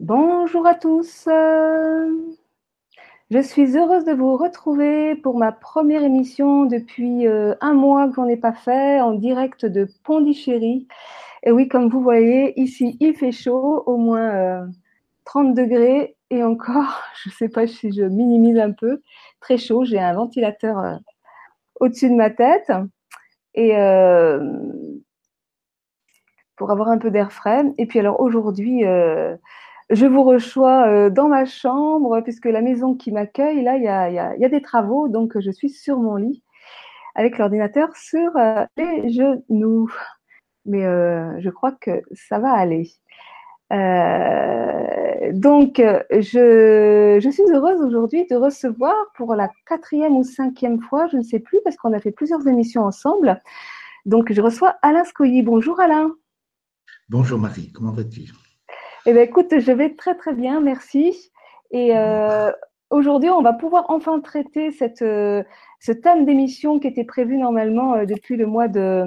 Bonjour à tous. Je suis heureuse de vous retrouver pour ma première émission depuis euh, un mois qu'on n'est pas fait en direct de Pondichéry. Et oui, comme vous voyez, ici il fait chaud, au moins 30 euh, degrés et encore, je ne sais pas si je minimise un peu, très chaud. J'ai un ventilateur euh, au-dessus de ma tête et pour avoir un peu d'air frais. Et puis alors aujourd'hui, je vous reçois euh, dans ma chambre, puisque la maison qui m'accueille, là, il y a, des travaux, donc je suis sur mon lit avec l'ordinateur sur euh, les genoux. Mais euh, je crois que ça va aller. donc, je, je, suis heureuse aujourd'hui de recevoir pour la quatrième ou cinquième fois, je ne sais plus, parce qu'on a fait plusieurs émissions ensemble. Donc, je reçois Alain Scoyi. Bonjour Alain. Bonjour Marie, comment vas-tu? Eh bien, écoute, je vais très très bien, merci. Et euh, aujourd'hui, on va pouvoir enfin traiter cette, euh, ce thème d'émission qui était prévu normalement euh, depuis le mois de,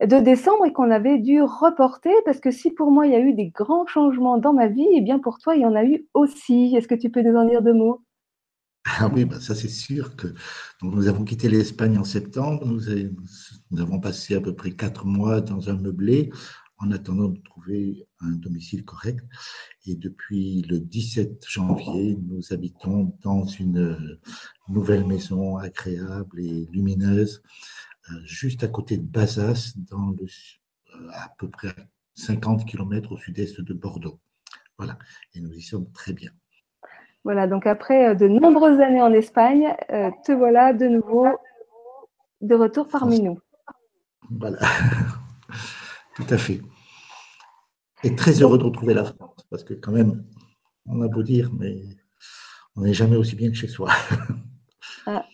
de décembre et qu'on avait dû reporter parce que si pour moi il y a eu des grands changements dans ma vie, eh bien pour toi il y en a eu aussi. Est-ce que tu peux nous en dire deux mots? Ah oui, bah ça c'est sûr que nous avons quitté l'Espagne en septembre, nous, avons passé à peu près quatre mois dans un meublé en attendant de trouver un domicile correct. Et depuis le 17 janvier, nous habitons dans une nouvelle maison agréable et lumineuse, euh, juste à côté de Bazas, dans le, euh, à peu près 50 km au sud-est de Bordeaux. Voilà, et nous y sommes très bien. Voilà, donc après euh, de nombreuses années en Espagne, te voilà de nouveau de retour parmi nous. Voilà, tout à fait. Et très heureux de retrouver la France, parce que quand même, on a beau dire, mais on n'est jamais aussi bien que chez soi. Ah.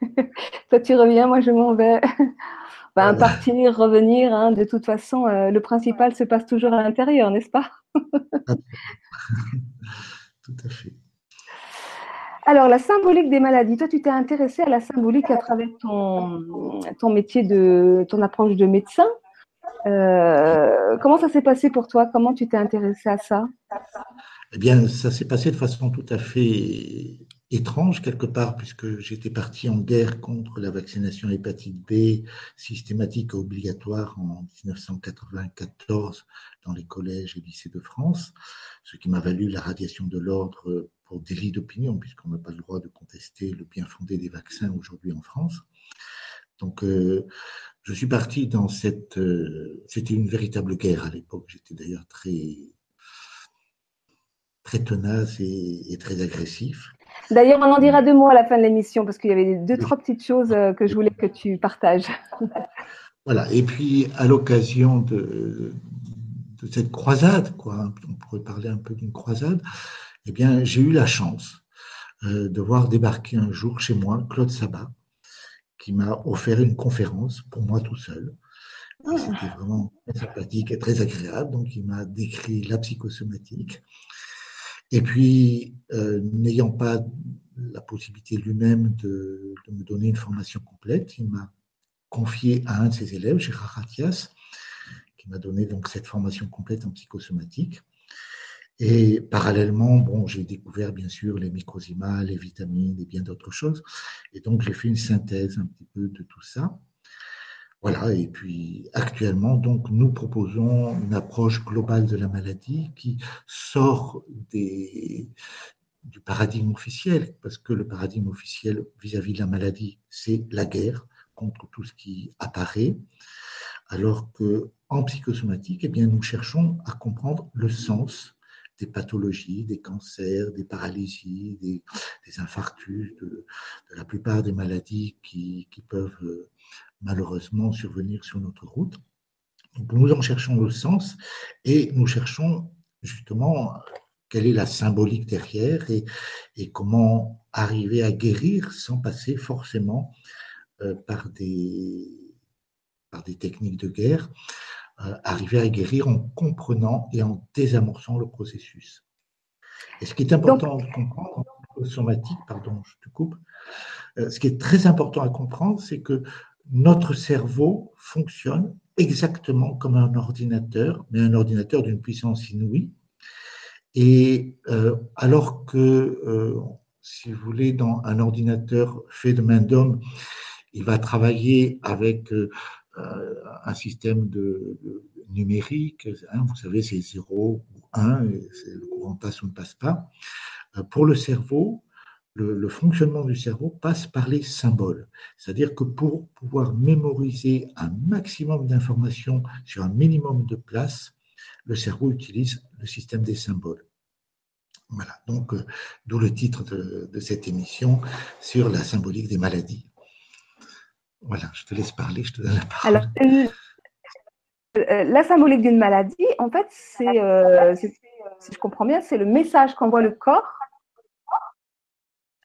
Toi, tu reviens, moi, je m'en vais. Ben, Partir, revenir, hein, de toute façon, euh, le principal se passe toujours à l'intérieur, n'est-ce pas? Tout à fait. Alors, la symbolique des maladies. Toi, tu t'es intéressé à la symbolique à travers ton, ton métier de ton approche de médecin. Euh, comment ça s'est passé pour toi? Comment tu t'es intéressé à ça? Eh bien, ça s'est passé de façon tout à fait étrange quelque part, puisque j'étais parti en guerre contre la vaccination hépatite B systématique et obligatoire en 1994 dans les collèges et lycées de France, ce qui m'a valu la radiation de l'ordre pour délit d'opinion, puisqu'on n'a pas le droit de contester le bien fondé des vaccins aujourd'hui en France. Donc, euh, je suis parti dans cette. Euh, c'était une véritable guerre à l'époque. J'étais d'ailleurs très, très tenace et, très agressif. D'ailleurs, on en dira deux mots à la fin de l'émission parce qu'il y avait deux, trois petites choses euh, que je voulais que tu partages. Voilà. Et puis, à l'occasion de, de, cette croisade, quoi, on pourrait parler un peu d'une croisade, eh bien, j'ai eu la chance euh, de voir débarquer un jour chez moi Claude Sabat, qui m'a offert une conférence pour moi tout seul. Ah. C'était vraiment très sympathique et très agréable. Donc, il m'a décrit la psychosomatique. Et puis, euh, n'ayant pas la possibilité lui-même de, de, me donner une formation complète, il m'a confié à un de ses élèves, Gérard Ratias, qui m'a donné donc cette formation complète en psychosomatique. Et parallèlement, bon, j'ai découvert bien sûr les microzymas, les vitamines et bien d'autres choses. Et donc, j'ai fait une synthèse un petit peu de tout ça. Voilà, et puis actuellement, donc, nous proposons une approche globale de la maladie qui sort des, du paradigme officiel, parce que le paradigme officiel vis-à-vis de la maladie, c'est la guerre contre tout ce qui apparaît, alors que en psychosomatique, eh bien, nous cherchons à comprendre le sens des pathologies, des cancers, des paralysies, des, infarctus, de, la plupart des maladies qui, peuvent euh, malheureusement survenir sur notre route. Donc nous en cherchons le sens et nous cherchons justement quelle est la symbolique derrière et, et comment arriver à guérir sans passer forcément euh, par, des, par des techniques de guerre. Arriver à guérir en comprenant et en désamorçant le processus. Et ce qui est important à comprendre en somatique, pardon, je te coupe, euh, ce qui est très important à comprendre, c'est que notre cerveau fonctionne exactement comme un ordinateur, mais un ordinateur d'une puissance inouïe. Et euh, alors que, euh, si vous voulez, dans un ordinateur fait de main d'homme, il va travailler avec euh, un système de, numérique, hein, vous savez, c'est 0 ou 1, le courant passe ou ne passe pas. Pour le cerveau, le, fonctionnement du cerveau passe par les symboles. C'est-à-dire que pour pouvoir mémoriser un maximum d'informations sur un minimum de place, le cerveau utilise le système des symboles. Voilà, donc euh, d'où le titre de, cette émission sur la symbolique des maladies. Voilà, je te laisse parler, je te donne la parole. Alors, euh, euh, la symbolique d'une maladie, en fait, c'est, si je comprends bien, c'est le message qu'envoie le corps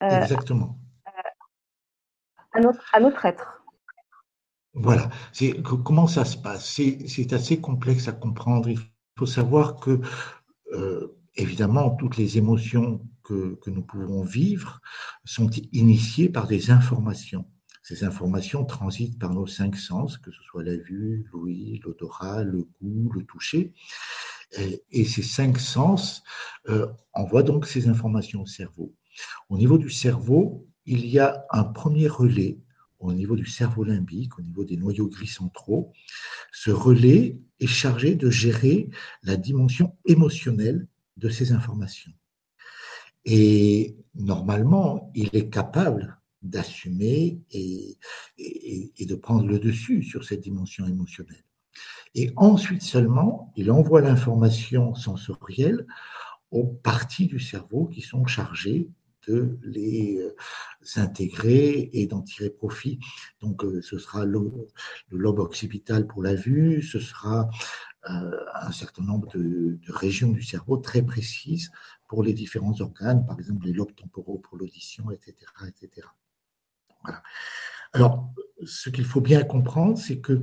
euh, Exactement. À notre, être. Voilà. Comment ça se passe? C'est assez complexe à comprendre. Il faut savoir que, euh, évidemment, toutes les émotions que, que, nous pouvons vivre sont initiées par des informations. Ces informations transitent par nos cinq sens, que ce soit la vue, l'ouïe, l'odorat, le goût, le toucher. Et, ces cinq sens euh, envoient donc ces informations au cerveau. Au niveau du cerveau, il y a un premier relais au niveau du cerveau limbique, au niveau des noyaux gris centraux. Ce relais est chargé de gérer la dimension émotionnelle de ces informations. Et normalement, il est capable d'assumer et, de prendre le dessus sur cette dimension émotionnelle. Et ensuite seulement, il envoie l'information sensorielle aux parties du cerveau qui sont chargées de les euh, intégrer et d'en tirer profit. Donc, euh, ce sera le, lobe occipital pour la vue, ce sera euh, un certain nombre de, régions du cerveau très précises pour les différents organes, par exemple les lobes temporaux pour l'audition, etc., etc. Alors, ce qu'il faut bien comprendre, c'est que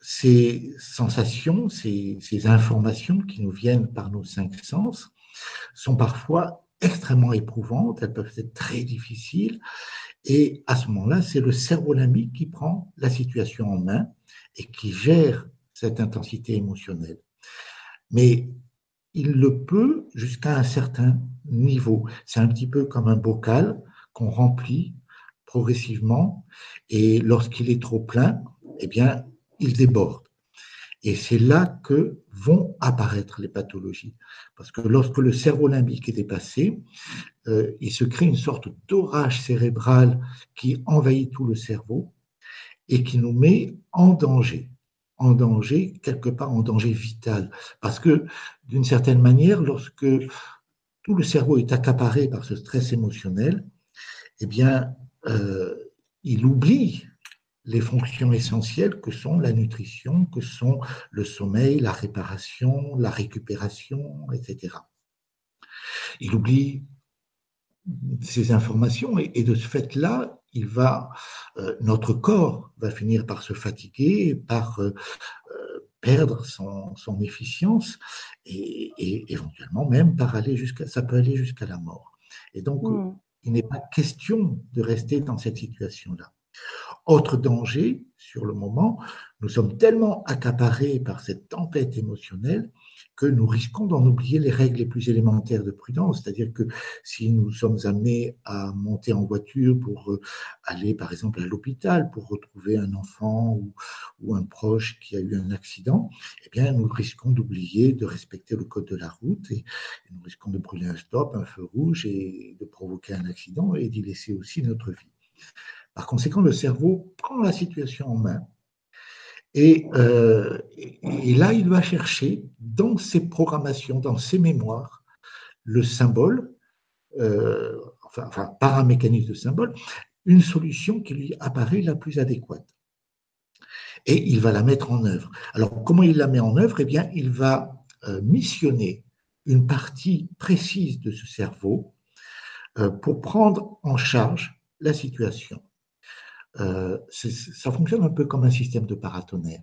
ces sensations, ces, ces, informations qui nous viennent par nos cinq sens sont parfois extrêmement éprouvantes, elles peuvent être très difficiles. Et à ce moment-là, c'est le cerveau limbique qui prend la situation en main et qui gère cette intensité émotionnelle. Mais il le peut jusqu'à un certain niveau. C'est un petit peu comme un bocal qu'on remplit progressivement et lorsqu'il est trop plein, eh bien, il déborde. Et c'est là que vont apparaître les pathologies. Parce que lorsque le cerveau limbique est dépassé, euh, il se crée une sorte d'orage cérébral qui envahit tout le cerveau et qui nous met en danger. En danger, quelque part en danger vital. Parce que, d'une certaine manière, lorsque tout le cerveau est accaparé par ce stress émotionnel, eh bien, euh, il oublie les fonctions essentielles que sont la nutrition, que sont le sommeil, la réparation, la récupération, etc. Il oublie ces informations et, de ce fait-là, euh, notre corps va finir par se fatiguer, par euh, perdre son, efficience et, éventuellement même par aller jusqu'à, ça peut aller jusqu'à la mort. Et donc, mmh. Il n'est pas question de rester dans cette situation-là. Autre danger, sur le moment, nous sommes tellement accaparés par cette tempête émotionnelle que nous risquons d'en oublier les règles les plus élémentaires de prudence. C'est-à-dire que si nous sommes amenés à monter en voiture pour euh, aller, par exemple, à l'hôpital pour retrouver un enfant ou, un proche qui a eu un accident, eh bien, nous risquons d'oublier de respecter le code de la route et, et nous risquons de brûler un stop, un feu rouge et de provoquer un accident et d'y laisser aussi notre vie. Par conséquent, le cerveau prend la situation en main euh, et, là, il va chercher dans ses programmations, dans ses mémoires, le symbole, euh, enfin, par un mécanisme de symbole, une solution qui lui apparaît la plus adéquate. Et il va la mettre en œuvre. Alors, comment il la met en œuvre? Eh bien, il va euh, missionner une partie précise de ce cerveau pour prendre en charge la situation. Euh, ça fonctionne un peu comme un système de paratonnerre,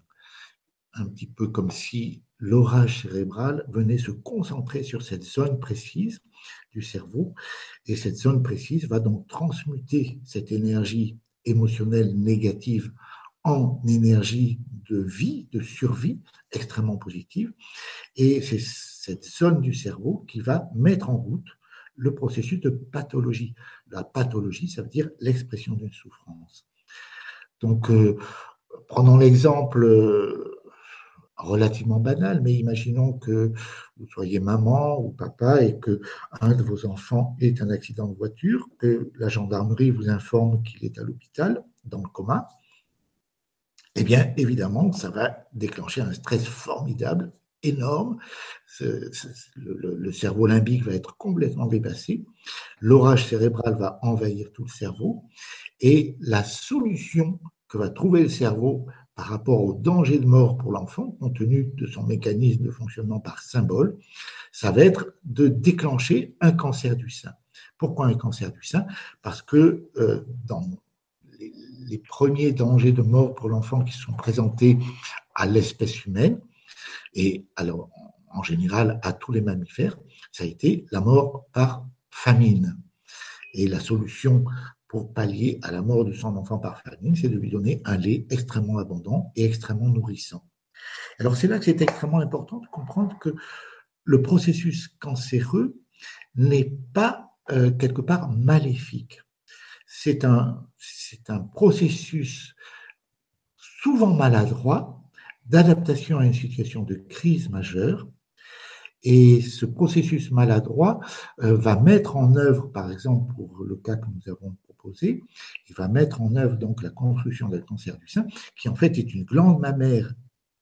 un petit peu comme si l'orage cérébral venait se concentrer sur cette zone précise du cerveau, et cette zone précise va donc transmuter cette énergie émotionnelle négative en énergie de vie, de survie extrêmement positive. Et c'est cette zone du cerveau qui va mettre en route le processus de pathologie. La pathologie, ça veut dire l'expression d'une souffrance. Donc, euh, prenons l'exemple euh, relativement banal, mais imaginons que vous soyez maman ou papa et que un de vos enfants ait un accident de voiture, que la gendarmerie vous informe qu'il est à l'hôpital, dans le coma. Eh bien, évidemment, ça va déclencher un stress formidable, énorme. le, cerveau limbique va être complètement dépassé. L'orage cérébral va envahir tout le cerveau. Et la solution que va trouver le cerveau par rapport au danger de mort pour l'enfant, compte tenu de son mécanisme de fonctionnement par symbole, ça va être de déclencher un cancer du sein. Pourquoi un cancer du sein? Parce que euh, dans les, premiers dangers de mort pour l'enfant qui sont présentés à l'espèce humaine, et alors en général à tous les mammifères, ça a été la mort par famine. Et la solution pour pallier à la mort de son enfant par famine, c'est de lui donner un lait extrêmement abondant et extrêmement nourrissant. Alors c'est là que c'est extrêmement important de comprendre que le processus cancéreux n'est pas euh, quelque part maléfique. C'est un, c'est un processus souvent maladroit d'adaptation à une situation de crise majeure. Et ce processus maladroit euh, va mettre en œuvre, par exemple pour le cas que nous avons proposé, il va mettre en œuvre donc la construction d'un cancer du sein, qui en fait est une glande mammaire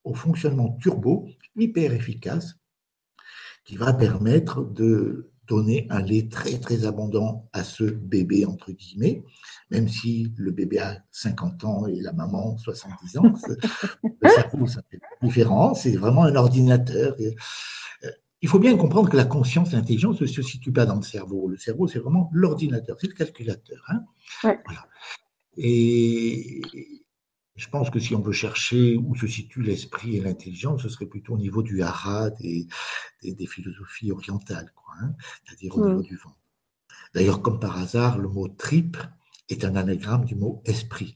au fonctionnement turbo, hyper efficace, qui va permettre de donner un lait très très abondant à ce bébé entre guillemets, même si le bébé a 50 ans et la maman 70 ans, le cerveau ça fait différent, c'est vraiment un ordinateur il faut bien comprendre que la conscience, l'intelligence ne se situe pas dans le cerveau. Le cerveau, c'est vraiment l'ordinateur, c'est le calculateur. Hein. Et je pense que si on veut chercher où se situe l'esprit et l'intelligence, ce serait plutôt au niveau du hara des, des, philosophies orientales, hein, c'est-à-dire au niveau du vent. D'ailleurs, comme par hasard, le mot trip est un anagramme du mot esprit.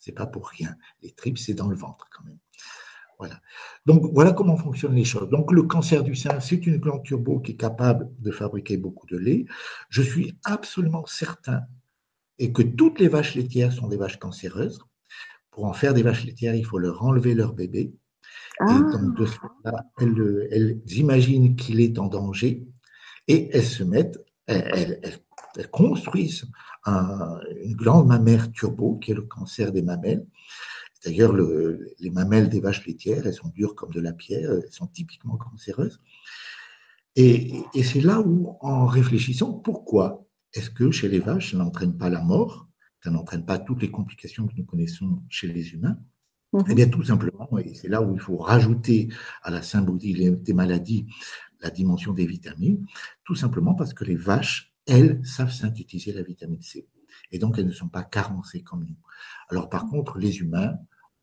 C'est pas pour rien. Les tripes, c'est dans le ventre quand même. Voilà. Donc voilà comment fonctionnent les choses. Donc le cancer du sein, c'est une glande turbo qui est capable de fabriquer beaucoup de lait. Je suis absolument certain et que toutes les vaches laitières sont des vaches cancéreuses. Pour en faire des vaches laitières, il faut leur enlever leur bébé. Et ah. donc de cela, elles, imaginent qu'il est en danger et elles se mettent, elles, construisent une glande mammaire turbo qui est le cancer des mamelles D'ailleurs, les mamelles des vaches laitières, elles sont dures comme de la pierre, elles sont typiquement cancéreuses. Et, c'est là où, en réfléchissant, pourquoi est-ce que chez les vaches, ça n'entraîne pas la mort, ça n'entraîne pas toutes les complications que nous connaissons chez les humains mhm. Eh bien, tout simplement, et c'est là où il faut rajouter à la symbolique des maladies la dimension des vitamines, tout simplement parce que les vaches, elles, savent synthétiser la vitamine C. Et donc, elles ne sont pas carencées comme nous. Alors, par contre, les humains,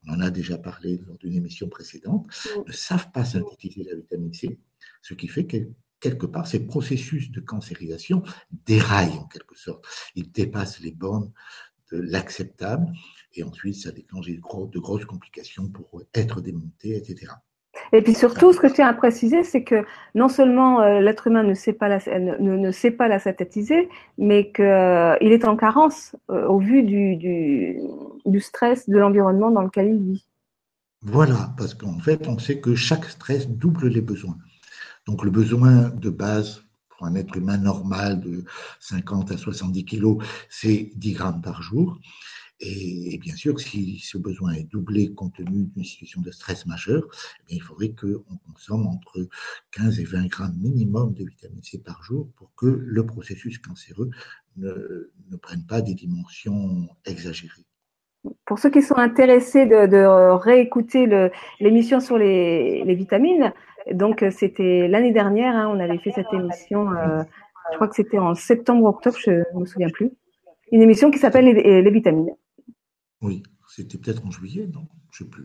on en a déjà parlé lors d'une émission précédente, ne savent pas synthétiser la vitamine C, ce qui fait que quelque part, ces processus de cancérisation déraillent en quelque sorte. Ils dépassent les bornes l'acceptable et ensuite ça déclenche de, de grosses complications pour être démonté, etc. Et puis surtout, ce que je tiens à préciser, c'est que non seulement euh, l'être humain ne sait pas la, ne, ne sait pas la synthétiser, mais qu'il euh, est en carence euh, au vu du, du, du stress de l'environnement dans lequel il vit. Voilà, parce qu'en fait, on sait que chaque stress double les besoins. Donc le besoin de base un être humain normal de 50 à 70 kilos, c'est 10 grammes par jour. Et, bien sûr, si ce besoin est doublé compte tenu d'une situation de stress majeur, eh il faudrait qu'on consomme entre 15 et 20 grammes minimum de vitamine C par jour pour que le processus cancéreux ne prenne pas des dimensions exagérées. Pour ceux qui sont intéressés de, réécouter l'émission sur les, vitamines, donc c'était l'année dernière, hein, on avait fait cette émission, euh, je crois que c'était en septembre ou octobre, je ne me souviens plus, une émission qui s'appelle les, vitamines. Oui, c'était peut-être en juillet, non Je sais plus.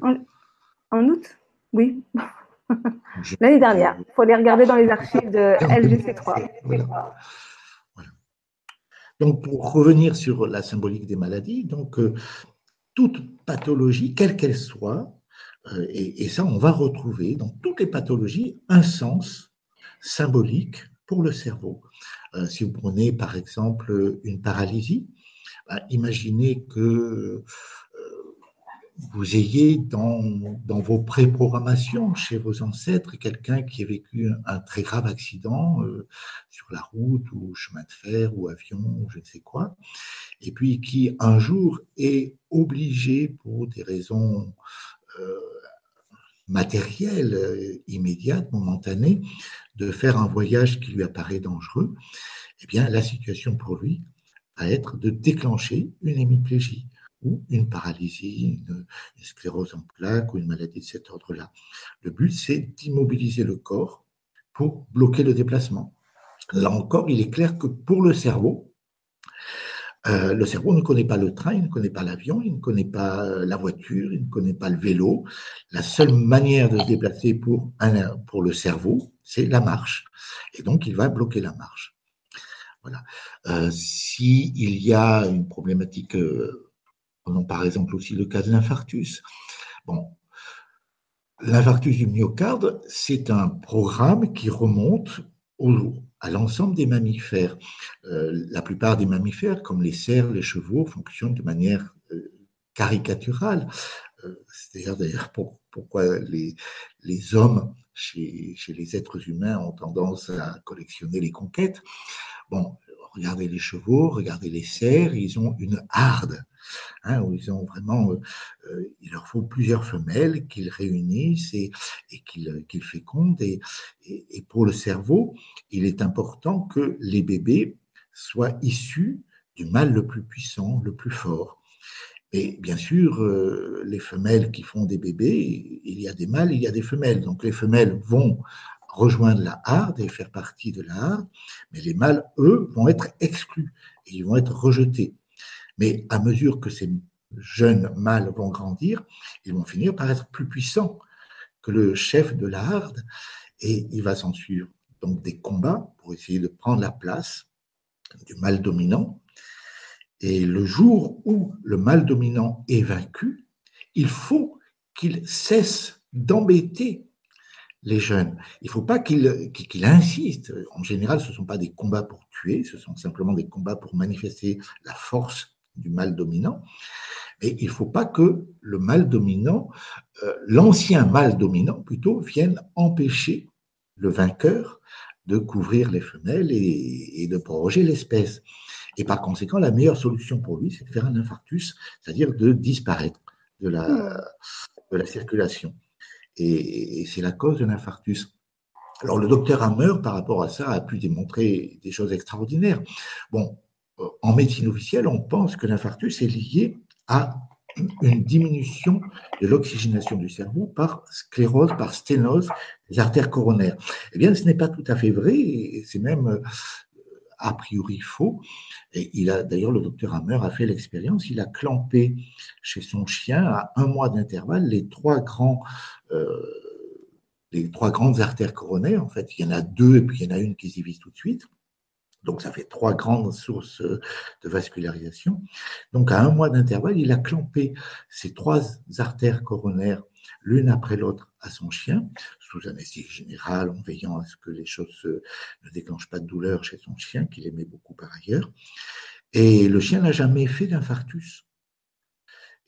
En, août Oui. L'année dernière. Il faut aller regarder dans les archives de LGC3. Voilà. Donc, pour revenir sur la symbolique des maladies, donc, euh, toute pathologie, quelle qu'elle soit, euh, et, ça, on va retrouver dans toutes les pathologies un sens symbolique pour le cerveau. Euh, si vous prenez par exemple une paralysie, bah, imaginez que vous ayez dans, vos préprogrammations chez vos ancêtres quelqu'un qui a vécu un très grave accident euh, sur la route ou chemin de fer ou avion ou je ne sais quoi, et puis qui un jour est obligé pour des raisons euh, matérielles, euh, immédiates, momentanées, de faire un voyage qui lui apparaît dangereux, eh bien la situation pour lui va être de déclencher une hémiplégie ou une paralysie, une, sclérose en plaques ou une maladie de cet ordre-là. Le but, c'est d'immobiliser le corps pour bloquer le déplacement. Là encore, il est clair que pour le cerveau, euh, le cerveau ne connaît pas le train, il ne connaît pas l'avion, il ne connaît pas la voiture, il ne connaît pas le vélo. La seule manière de se déplacer pour, pour le cerveau, c'est la marche. Et donc, il va bloquer la marche. Voilà. Euh, S'il y a une problématique euh, Prenons par exemple aussi le cas de l'infarctus. Bon, l'infarctus du myocarde, c'est un programme qui remonte à l'ensemble des mammifères. Euh, la plupart des mammifères, comme les cerfs, les chevaux, fonctionnent de manière euh, caricaturale. Euh, c'est-à-dire d'ailleurs pourquoi les, les hommes chez, chez, les êtres humains ont tendance à collectionner les conquêtes? Bon, regardez les chevaux, regardez les cerfs, ils ont une harde. Hein, où ils ont vraiment, euh, euh, il leur faut plusieurs femelles qu'ils réunissent et, et qu'ils fécondent. Et, pour le cerveau, il est important que les bébés soient issus du mâle le plus puissant, le plus fort. Et bien sûr, euh, les femelles qui font des bébés, il y a des mâles, il y a des femelles. Donc les femelles vont rejoindre la harde et faire partie de la harde, mais les mâles, eux, vont être exclus et ils vont être rejetés. Mais à mesure que ces jeunes mâles vont grandir, ils vont finir par être plus puissants que le chef de la harde et il va s'en suivre donc des combats pour essayer de prendre la place du mâle dominant. Et le jour où le mâle dominant est vaincu, il faut qu'il cesse d'embêter les jeunes. Il ne faut pas qu'il qu insiste. En général, ce ne sont pas des combats pour tuer, ce sont simplement des combats pour manifester la force du mal dominant. Mais il ne faut pas que le mal dominant, euh, l'ancien mal dominant plutôt, vienne empêcher le vainqueur de couvrir les femelles et, de proroger l'espèce. Et par conséquent, la meilleure solution pour lui, c'est de faire un infarctus, c'est-à-dire de disparaître de la, hmm. de la circulation. Et, et c'est la cause de l'infarctus. Alors le docteur Hammer, par rapport à ça, a pu démontrer des choses extraordinaires. Bon, en médecine officielle, on pense que l'infarctus est lié à une diminution de l'oxygénation du cerveau par sclérose, par sténose des artères coronaires. Eh bien, ce n'est pas tout à fait vrai, c'est même euh, a priori faux. Il a d'ailleurs le docteur Hammer a fait l'expérience. Il a clampé chez son chien à un mois d'intervalle les trois grands euh, les trois grandes artères coronaires. En fait, il y en a deux et puis il y en a une qui s'y vise tout de suite. Donc, ça fait trois grandes sources de vascularisation. Donc, à un mois d'intervalle, il a clampé ces trois artères coronaires l'une après l'autre à son chien, sous anesthésie générale, en veillant à ce que les choses ne déclenchent pas de douleur chez son chien, qu'il aimait beaucoup par ailleurs. Et le chien n'a jamais fait d'infarctus.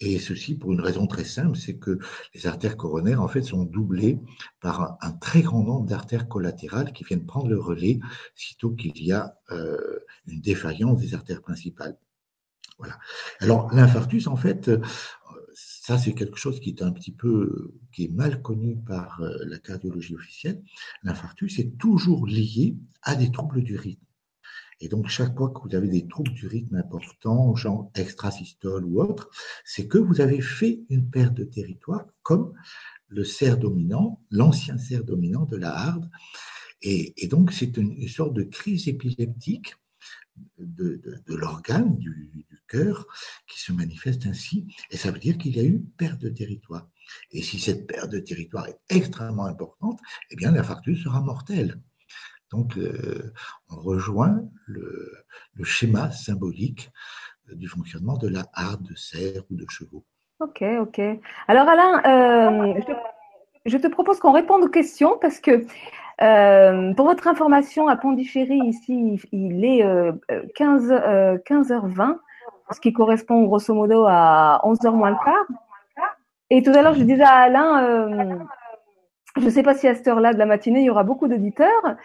Et ceci pour une raison très simple, c'est que les artères coronaires, en fait, sont doublées par un, très grand nombre d'artères collatérales qui viennent prendre le relais sitôt qu'il y a euh, une défaillance des artères principales. Voilà. Alors, l'infarctus, en fait, euh, ça, c'est quelque chose qui est un petit peu, qui est mal connu par euh, la cardiologie officielle. L'infarctus est toujours lié à des troubles du rythme. Et donc, chaque fois que vous avez des troubles du rythme importants, genre extrasystole ou autre, c'est que vous avez fait une perte de territoire, comme le cerf dominant, l'ancien cerf dominant de la harde. Et, donc, c'est une, sorte de crise épileptique de, l'organe, du, du cœur, qui se manifeste ainsi. Et ça veut dire qu'il y a eu perte de territoire. Et si cette perte de territoire est extrêmement importante, eh bien, l'infarctus sera mortel. Donc, euh, on rejoint le, schéma symbolique du fonctionnement de la harde de cerf ou de chevaux. Ok, ok. Alors Alain, euh, je, te propose qu'on réponde aux questions parce que euh, pour votre information, à Pondichéry, ici, il est 15, euh, 15h20, ce qui correspond grosso modo à 11h moins le quart. Et tout à l'heure, je disais à Alain, je ne sais pas si à cette heure-là de la matinée, il y aura beaucoup d'auditeurs,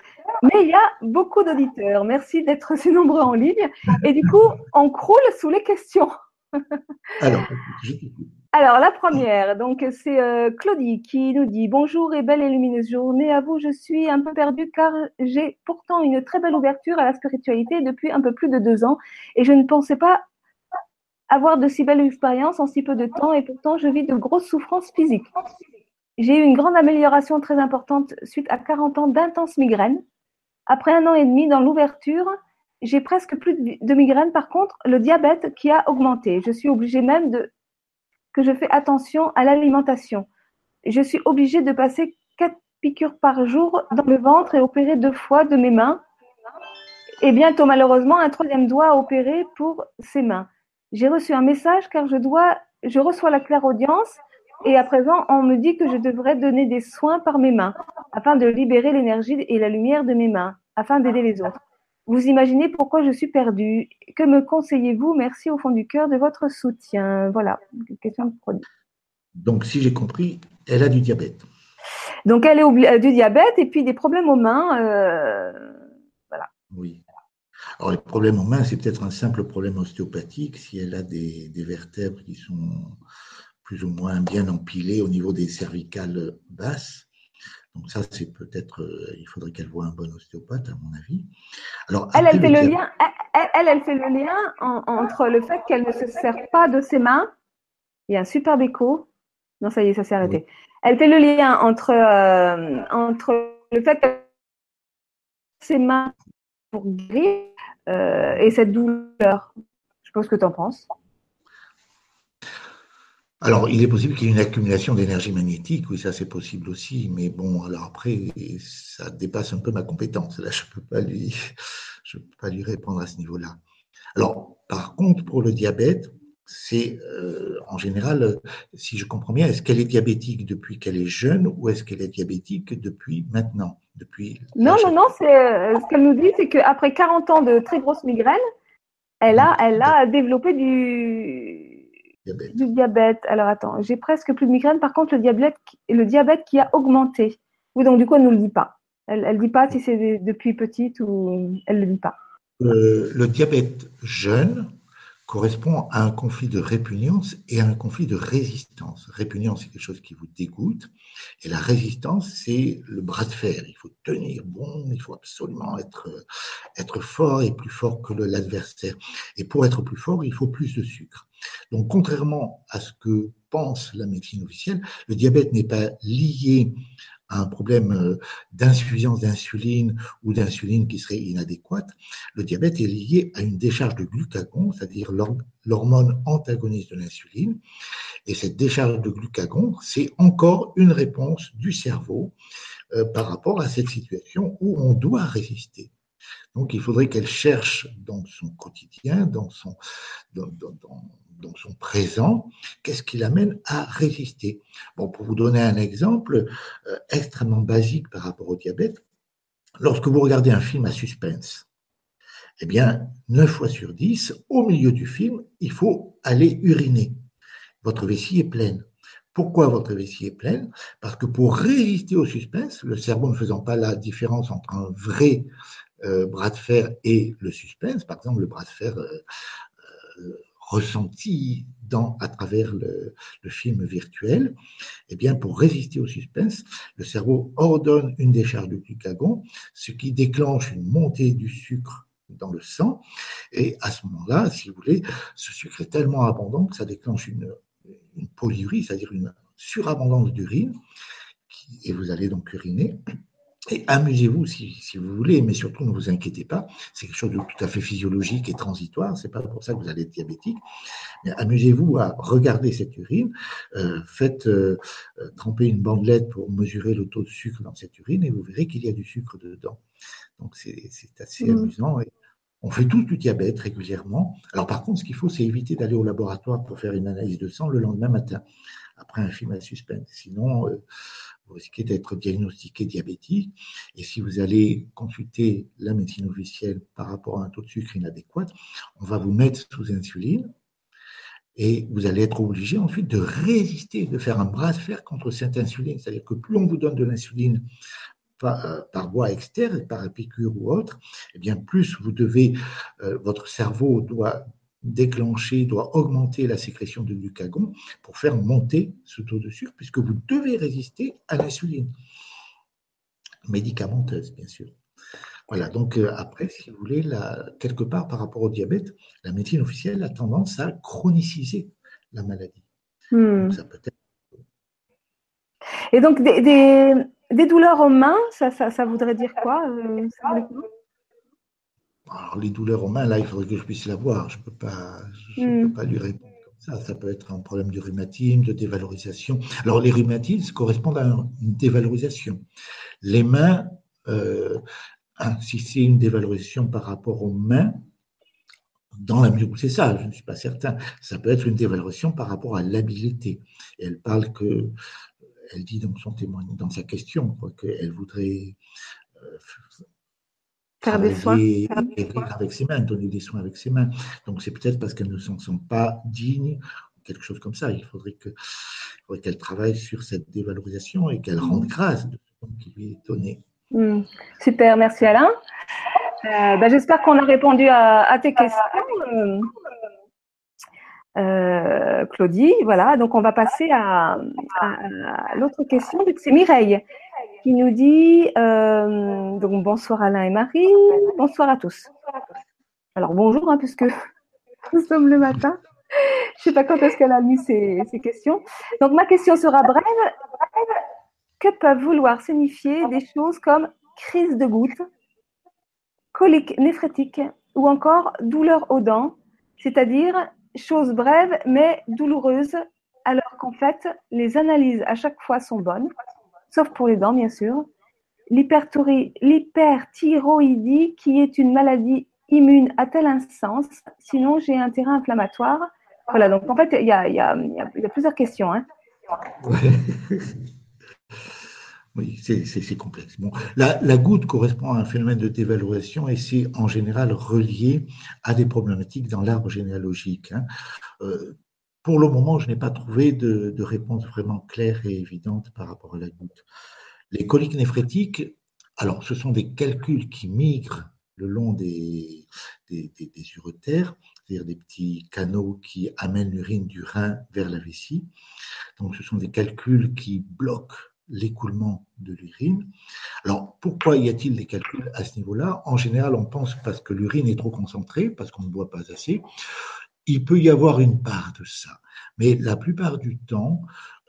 mais il y a beaucoup d'auditeurs. Merci d'être si nombreux en ligne. Et du coup, on croule sous les questions. Alors, Alors, la première, donc c'est euh, Claudie qui nous dit Bonjour et belle et lumineuse journée à vous. Je suis un peu perdue car j'ai pourtant une très belle ouverture à la spiritualité depuis un peu plus de deux ans et je ne pensais pas avoir de si belles expériences en si peu de temps et pourtant je vis de grosses souffrances physiques. J'ai eu une grande amélioration très importante suite à 40 ans d'intenses migraines. Après un an et demi dans l'ouverture, j'ai presque plus de migraines. Par contre, le diabète qui a augmenté. Je suis obligée même de que je fais attention à l'alimentation. Je suis obligée de passer quatre piqûres par jour dans le ventre et opérer deux fois de mes mains. Et bientôt, malheureusement, un troisième doigt à opérer pour ses mains. J'ai reçu un message car je dois, je reçois la clairaudience et à présent, on me dit que je devrais donner des soins par mes mains afin de libérer l'énergie et la lumière de mes mains, afin d'aider les autres. Vous imaginez pourquoi je suis perdue. Que me conseillez-vous? Merci au fond du cœur de votre soutien. Voilà, question de produit. Donc, si j'ai compris, elle a du diabète. Donc, elle a euh, du diabète et puis des problèmes aux mains. Euh, voilà. Oui. Alors, les problèmes aux mains, c'est peut-être un simple problème ostéopathique. Si elle a des, des, vertèbres qui sont plus ou moins bien empilées au niveau des cervicales basses, donc ça, c'est peut-être, euh, il faudrait qu'elle voie un bon ostéopathe, à mon avis. Alors, elle, elle fait le lien, elle, elle, fait le lien entre le fait qu'elle ne se sert pas de ses mains. Il y a un superbe écho. Non, ça y est, ça s'est arrêté. Elle fait le lien entre, euh, entre le fait que ses mains pour guérir euh, et cette douleur. Je pense que tu en penses. Alors, il est possible qu'il y ait une accumulation d'énergie magnétique, oui, ça c'est possible aussi, mais bon, alors après, ça dépasse un peu ma compétence. Là, je ne peux, pas lui, je peux pas lui répondre à ce niveau-là. Alors, par contre, pour le diabète, c'est euh, en général, si je comprends bien, est-ce qu'elle est diabétique depuis qu'elle est jeune ou est-ce qu'elle est diabétique depuis maintenant depuis Non, non, non, euh, ce qu'elle nous dit, c'est qu'après 40 ans de très grosses migraines, elle a, elle a développé du, du diabète. Alors attends, j'ai presque plus de migraine. Par contre, le diabète, le diabète qui a augmenté. Oui, donc du coup, elle ne nous le dit pas. Elle ne dit pas si c'est depuis petite ou elle ne le dit pas. Euh, le diabète jeune correspond à un conflit de répugnance et à un conflit de résistance. Répugnance, c'est quelque chose qui vous dégoûte, et la résistance, c'est le bras de fer. Il faut tenir bon, il faut absolument être, être fort et plus fort que l'adversaire. Et pour être plus fort, il faut plus de sucre. Donc, contrairement à ce que pense la médecine officielle, le diabète n'est pas lié un problème euh, d'insuffisance d'insuline ou d'insuline qui serait inadéquate. Le diabète est lié à une décharge de glucagon, c'est-à-dire l'hormone antagoniste de l'insuline. Et cette décharge de glucagon, c'est encore une réponse du cerveau euh, par rapport à cette situation où on doit résister. Donc, il faudrait qu'elle cherche dans son quotidien, dans son, dans, dans son présent, qu'est-ce qui l'amène à résister? Bon, pour vous donner un exemple euh, extrêmement basique par rapport au diabète, lorsque vous regardez un film à suspense, eh bien, 9 fois sur 10, au milieu du film, il faut aller uriner. Votre vessie est pleine. Pourquoi votre vessie est pleine? Parce que pour résister au suspense, le cerveau ne faisant pas la différence entre un vrai euh, bras de fer et le suspense, par exemple le bras de fer euh, ressenti dans, à travers le, film virtuel, eh bien, pour résister au suspense, le cerveau ordonne une décharge de glucagon, ce qui déclenche une montée du sucre dans le sang. Et à ce moment-là, si vous voulez, ce sucre est tellement abondant que ça déclenche une, une polyurie, c'est-à-dire une surabondance d'urine, et vous allez donc uriner. Et amusez-vous si, vous voulez, mais surtout ne vous inquiétez pas. C'est quelque chose de tout à fait physiologique et transitoire. C'est pas pour ça que vous allez être diabétique. Mais amusez-vous à regarder cette urine. Euh, faites euh, euh, tremper une bandelette pour mesurer le taux de sucre dans cette urine et vous verrez qu'il y a du sucre dedans. Donc c'est assez mmh. amusant. Et On fait tous du diabète régulièrement. Alors par contre, ce qu'il faut, c'est éviter d'aller au laboratoire pour faire une analyse de sang le lendemain matin, après un film à suspense. Sinon, euh, vous risquez d'être diagnostiqué diabétique. Et si vous allez consulter la médecine officielle par rapport à un taux de sucre inadéquat, on va vous mettre sous insuline. Et vous allez être obligé ensuite de résister, de faire un bras de fer contre cette insuline. C'est-à-dire que plus on vous donne de l'insuline par, euh, par, voie externe, par piqûre ou autre, eh bien plus vous devez, euh, votre cerveau doit déclencher, doit augmenter la sécrétion de glucagon pour faire monter ce taux de sucre, puisque vous devez résister à l'insuline médicamenteuse, bien sûr. Voilà, donc euh, après, si vous voulez, quelque part par rapport au diabète, la médecine officielle a tendance à chroniciser la maladie. Hmm. ça peut être... Et donc, des, douleurs aux mains, ça, ça, voudrait dire quoi euh, alors, les douleurs aux mains, là, il faudrait que je puisse la voir. Je ne peux, pas, hmm. peux pas lui répondre comme ça. Ça peut être un problème de rhumatisme, de dévalorisation. Alors, les rhumatismes correspondent à une dévalorisation. Les mains, euh, si c'est une dévalorisation par rapport aux mains, dans la mesure où c'est ça, je ne suis pas certain, ça peut être une dévalorisation par rapport à l'habileté. elle parle que, elle dit dans son témoignage, dans sa question, qu'elle voudrait euh, Faire des soins. avec ses mains, donner des soins avec ses mains. Donc c'est peut-être parce qu'elles ne s'en sont pas dignes, quelque chose comme ça. Il faudrait qu'elle travaille sur cette dévalorisation et qu'elle rende grâce de ce qui lui est donné. Hmm. Super, merci Alain. Euh, ben, j'espère qu'on a répondu à, tes questions. Euh, Claudie, voilà, donc on va passer à, à l'autre question, c'est Mireille qui nous dit euh, donc bonsoir Alain et Marie, bonsoir à tous. Alors bonjour, hein, puisque nous sommes le matin. Je ne sais pas quand est-ce qu'elle a mis ses, questions. Donc ma question sera brève. Que peuvent vouloir signifier des choses comme crise de goutte, colique néphrétique ou encore douleur aux dents, c'est-à-dire choses brèves mais douloureuses, alors qu'en fait les analyses à chaque fois sont bonnes? Sauf pour les dents, bien sûr. L'hyperthyroïdie, qui est une maladie immune à tel sens, sinon j'ai un terrain inflammatoire. Voilà, donc en fait, il y a, plusieurs questions. Hein. Oui, c'est complexe. La, goutte correspond à un phénomène de dévalorisation et c'est en général relié à des problématiques dans l'arbre généalogique. Hein. Euh, pour le moment, je n'ai pas trouvé de, réponse vraiment claire et évidente par rapport à la goutte. Les coliques néphrétiques, alors ce sont des calculs qui migrent le long des, des, uretères, c'est-à-dire des petits canaux qui amènent l'urine du rein vers la vessie. Donc ce sont des calculs qui bloquent l'écoulement de l'urine. Alors, pourquoi y a-t-il des calculs à ce niveau-là? En général, on pense parce que l'urine est trop concentrée, parce qu'on ne boit pas assez, il peut y avoir une part de ça. Mais la plupart du temps,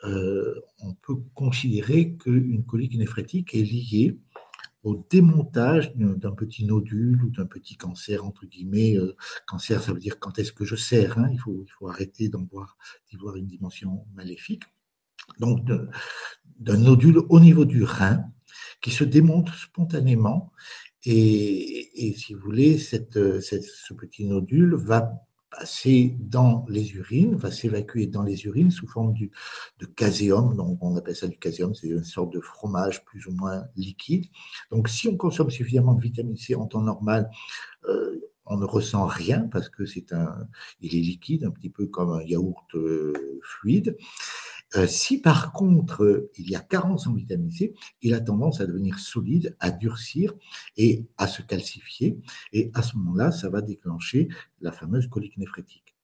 euh, on peut considérer qu'une colique néphrétique est liée au démontage d'un petit nodule ou d'un petit cancer, entre guillemets. Euh, cancer, ça veut dire quand est-ce que je sers. Hein, il, faut, il faut arrêter d'en voir, d'y voir une dimension maléfique. Donc, d'un nodule au niveau du rein qui se démonte spontanément. Et, si vous voulez, ce petit nodule va passer dans les urines, va s'évacuer dans les urines sous forme de caséum, donc on appelle ça du caséum, c'est une sorte de fromage plus ou moins liquide. Donc si on consomme suffisamment de vitamine C en temps normal, euh, on ne ressent rien parce que c'est un, il est liquide, un petit peu comme un yaourt euh, fluide. Euh, si par contre euh, il y a carence en vitamine C, il a tendance à devenir solide, à durcir et à se calcifier. Et à ce moment-là, ça va déclencher la fameuse colique néphrétique.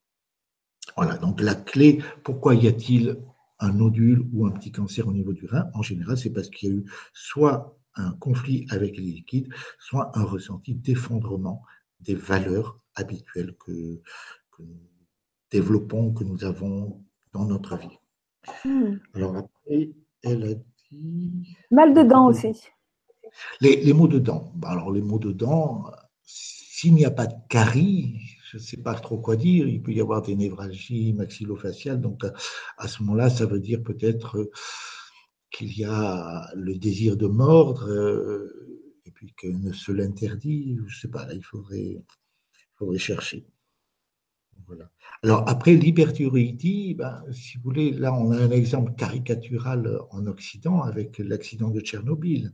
Voilà, donc la clé, pourquoi y a-t-il un nodule ou un petit cancer au niveau du rein? En général, c'est parce qu'il y a eu soit un conflit avec les liquides, soit un ressenti d'effondrement des valeurs habituelles que, que nous développons, que nous avons dans notre vie. Hmm. Alors après, elle a dit. Mal de dents aussi. Les, les mots de dents. Bah, alors les mots de dents, s'il n'y a pas de carie, je ne sais pas trop quoi dire. Il peut y avoir des névralgies maxillofaciales. Donc à ce moment-là, ça veut dire peut-être qu'il y a le désir de mordre euh, et puis que ne se l'interdit. Je ne sais pas. Là, il faudrait. faudrait chercher. Alors après l'hyperthyroïdie, ben, si vous voulez, là on a un exemple caricatural en Occident avec l'accident de Tchernobyl.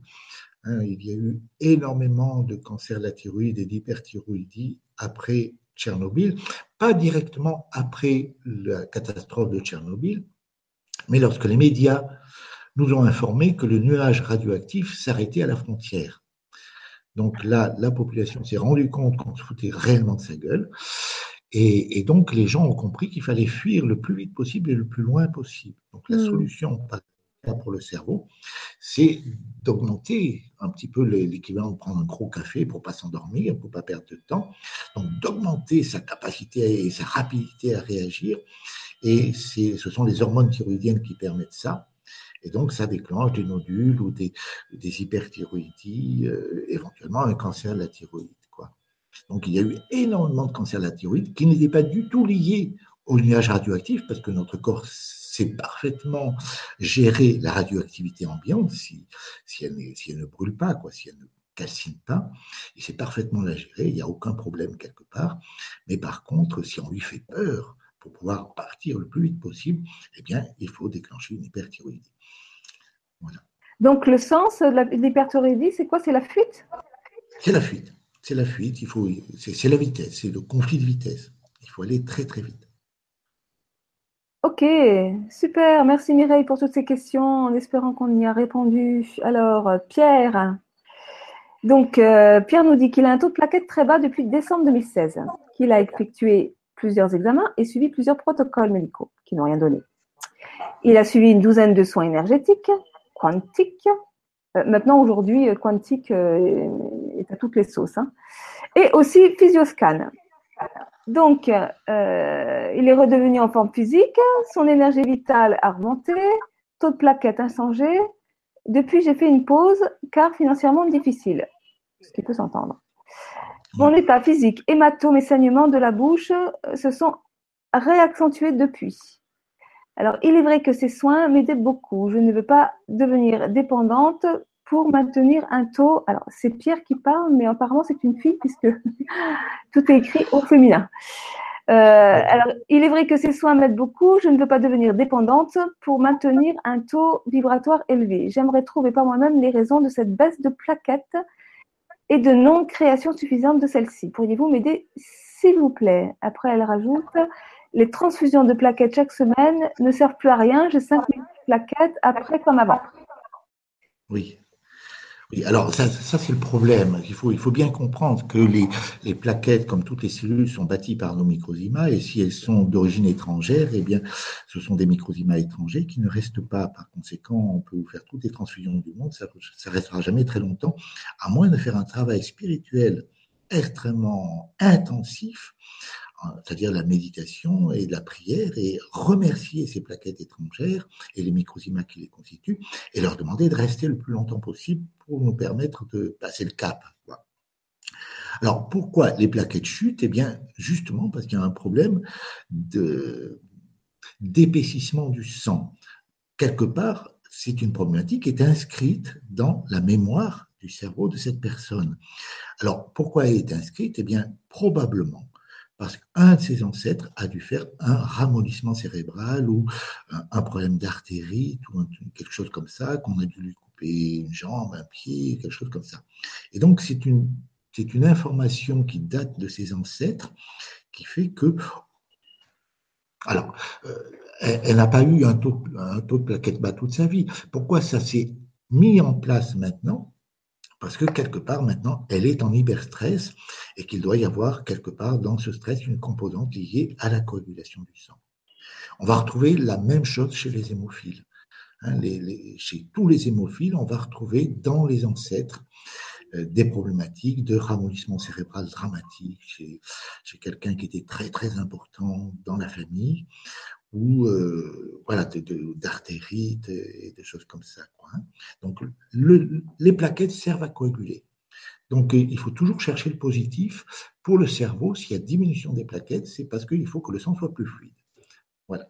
Hein, il y a eu énormément de cancers de la thyroïde et d'hyperthyroïdie après Tchernobyl, pas directement après la catastrophe de Tchernobyl, mais lorsque les médias nous ont informé que le nuage radioactif s'arrêtait à la frontière. Donc là, la population s'est rendue compte qu'on se foutait réellement de sa gueule. Et, donc, les gens ont compris qu'il fallait fuir le plus vite possible et le plus loin possible. Donc, la mmh. solution pour le cerveau, c'est d'augmenter un petit peu l'équivalent de prendre un gros café pour pas s'endormir, pour pas perdre de temps. Donc, d'augmenter sa capacité et sa rapidité à réagir. Et ce sont les hormones thyroïdiennes qui permettent ça. Et donc, ça déclenche des nodules ou des, des hyperthyroïdies, euh, éventuellement un cancer de la thyroïde. Donc, il y a eu énormément de cancers de la thyroïde qui n'étaient pas du tout liés au nuage radioactif parce que notre corps sait parfaitement gérer la radioactivité ambiante si, si, elle, si elle ne brûle pas, quoi, si elle ne calcine pas, il sait parfaitement la gérer, il n'y a aucun problème quelque part. Mais par contre, si on lui fait peur pour pouvoir partir le plus vite possible, eh bien, il faut déclencher une hyperthyroïdie. Donc le sens de l'hyperthyroïdie, c'est quoi? C'est la fuite? C'est la fuite. C'est la fuite. Il faut, c'est la vitesse. C'est le conflit de vitesse. Il faut aller très très vite. Ok, super. Merci Mireille pour toutes ces questions, en espérant qu'on y a répondu. Alors, Pierre. Donc, euh, Pierre nous dit qu'il a un taux de plaquettes très bas depuis décembre 2016, qu'il a effectué plusieurs examens et suivi plusieurs protocoles médicaux qui n'ont rien donné. Il a suivi une douzaine de soins énergétiques, quantique. Euh, maintenant, aujourd'hui, euh, quantique toutes les sauces. Hein. Et aussi physioscan. Donc, il est redevenu en forme physique, son énergie vitale a remonté, taux de plaquettes inchangé. Depuis, j'ai fait une pause car financièrement difficile, ce qui peut s'entendre. Mon état physique, hématome et saignement de la bouche se sont réaccentués depuis. Alors, il est vrai que ces soins m'aidaient beaucoup. Je ne veux pas devenir dépendante pour maintenir un taux. Alors, c'est Pierre qui parle, mais apparemment, c'est une fille puisque tout est écrit au féminin. Euh, alors, il est vrai que ces soins m'aident beaucoup. Je ne veux pas devenir dépendante pour maintenir un taux vibratoire élevé. J'aimerais trouver par moi-même les raisons de cette baisse de plaquettes et de non-création suffisante de celle-ci. Pourriez-vous m'aider, s'il vous plaît? Après, elle rajoute les transfusions de plaquettes chaque semaine ne servent plus à rien. J'ai 5000 plaquettes après comme avant. Oui. Alors ça, c'est le problème. Il faut, il faut bien comprendre que les, les, plaquettes, comme toutes les cellules, sont bâties par nos microzymas et si elles sont d'origine étrangère, eh bien, ce sont des microzymas étrangers qui ne restent pas. Par conséquent, on peut vous faire toutes les transfusions du monde, ça ne restera jamais très longtemps, à moins de faire un travail spirituel extrêmement intensif c'est-à-dire la méditation et la prière, et remercier ces plaquettes étrangères et les microzymas qui les constituent, et leur demander de rester le plus longtemps possible pour nous permettre de passer le cap. Alors pourquoi les plaquettes chutent? Eh bien justement parce qu'il y a un problème d'épaississement du sang. Quelque part, c'est une problématique qui est inscrite dans la mémoire du cerveau de cette personne. Alors pourquoi elle est inscrite? Eh bien probablement parce qu'un de ses ancêtres a dû faire un ramollissement cérébral ou un problème d'artérite ou quelque chose comme ça, qu'on a dû lui couper une jambe, un pied, quelque chose comme ça. Et donc, c'est une, c'est une information qui date de ses ancêtres qui fait que. Alors, euh, elle, n'a pas eu un taux, un taux de plaquettes bas toute sa vie. Pourquoi ça s'est mis en place maintenant? Parce que quelque part maintenant, elle est en hyperstress et qu'il doit y avoir quelque part dans ce stress une composante liée à la coagulation du sang. On va retrouver la même chose chez les hémophiles. Hein, chez tous les hémophiles, on va retrouver dans les ancêtres euh, des problématiques de ramollissement cérébral dramatique chez, chez quelqu'un qui était très très important dans la famille ou euh, voilà, et des choses comme ça. Hein. Donc, le, les plaquettes servent à coaguler. Donc, euh, il faut toujours chercher le positif. Pour le cerveau, s'il y a diminution des plaquettes, c'est parce qu'il faut que le sang soit plus fluide. Voilà.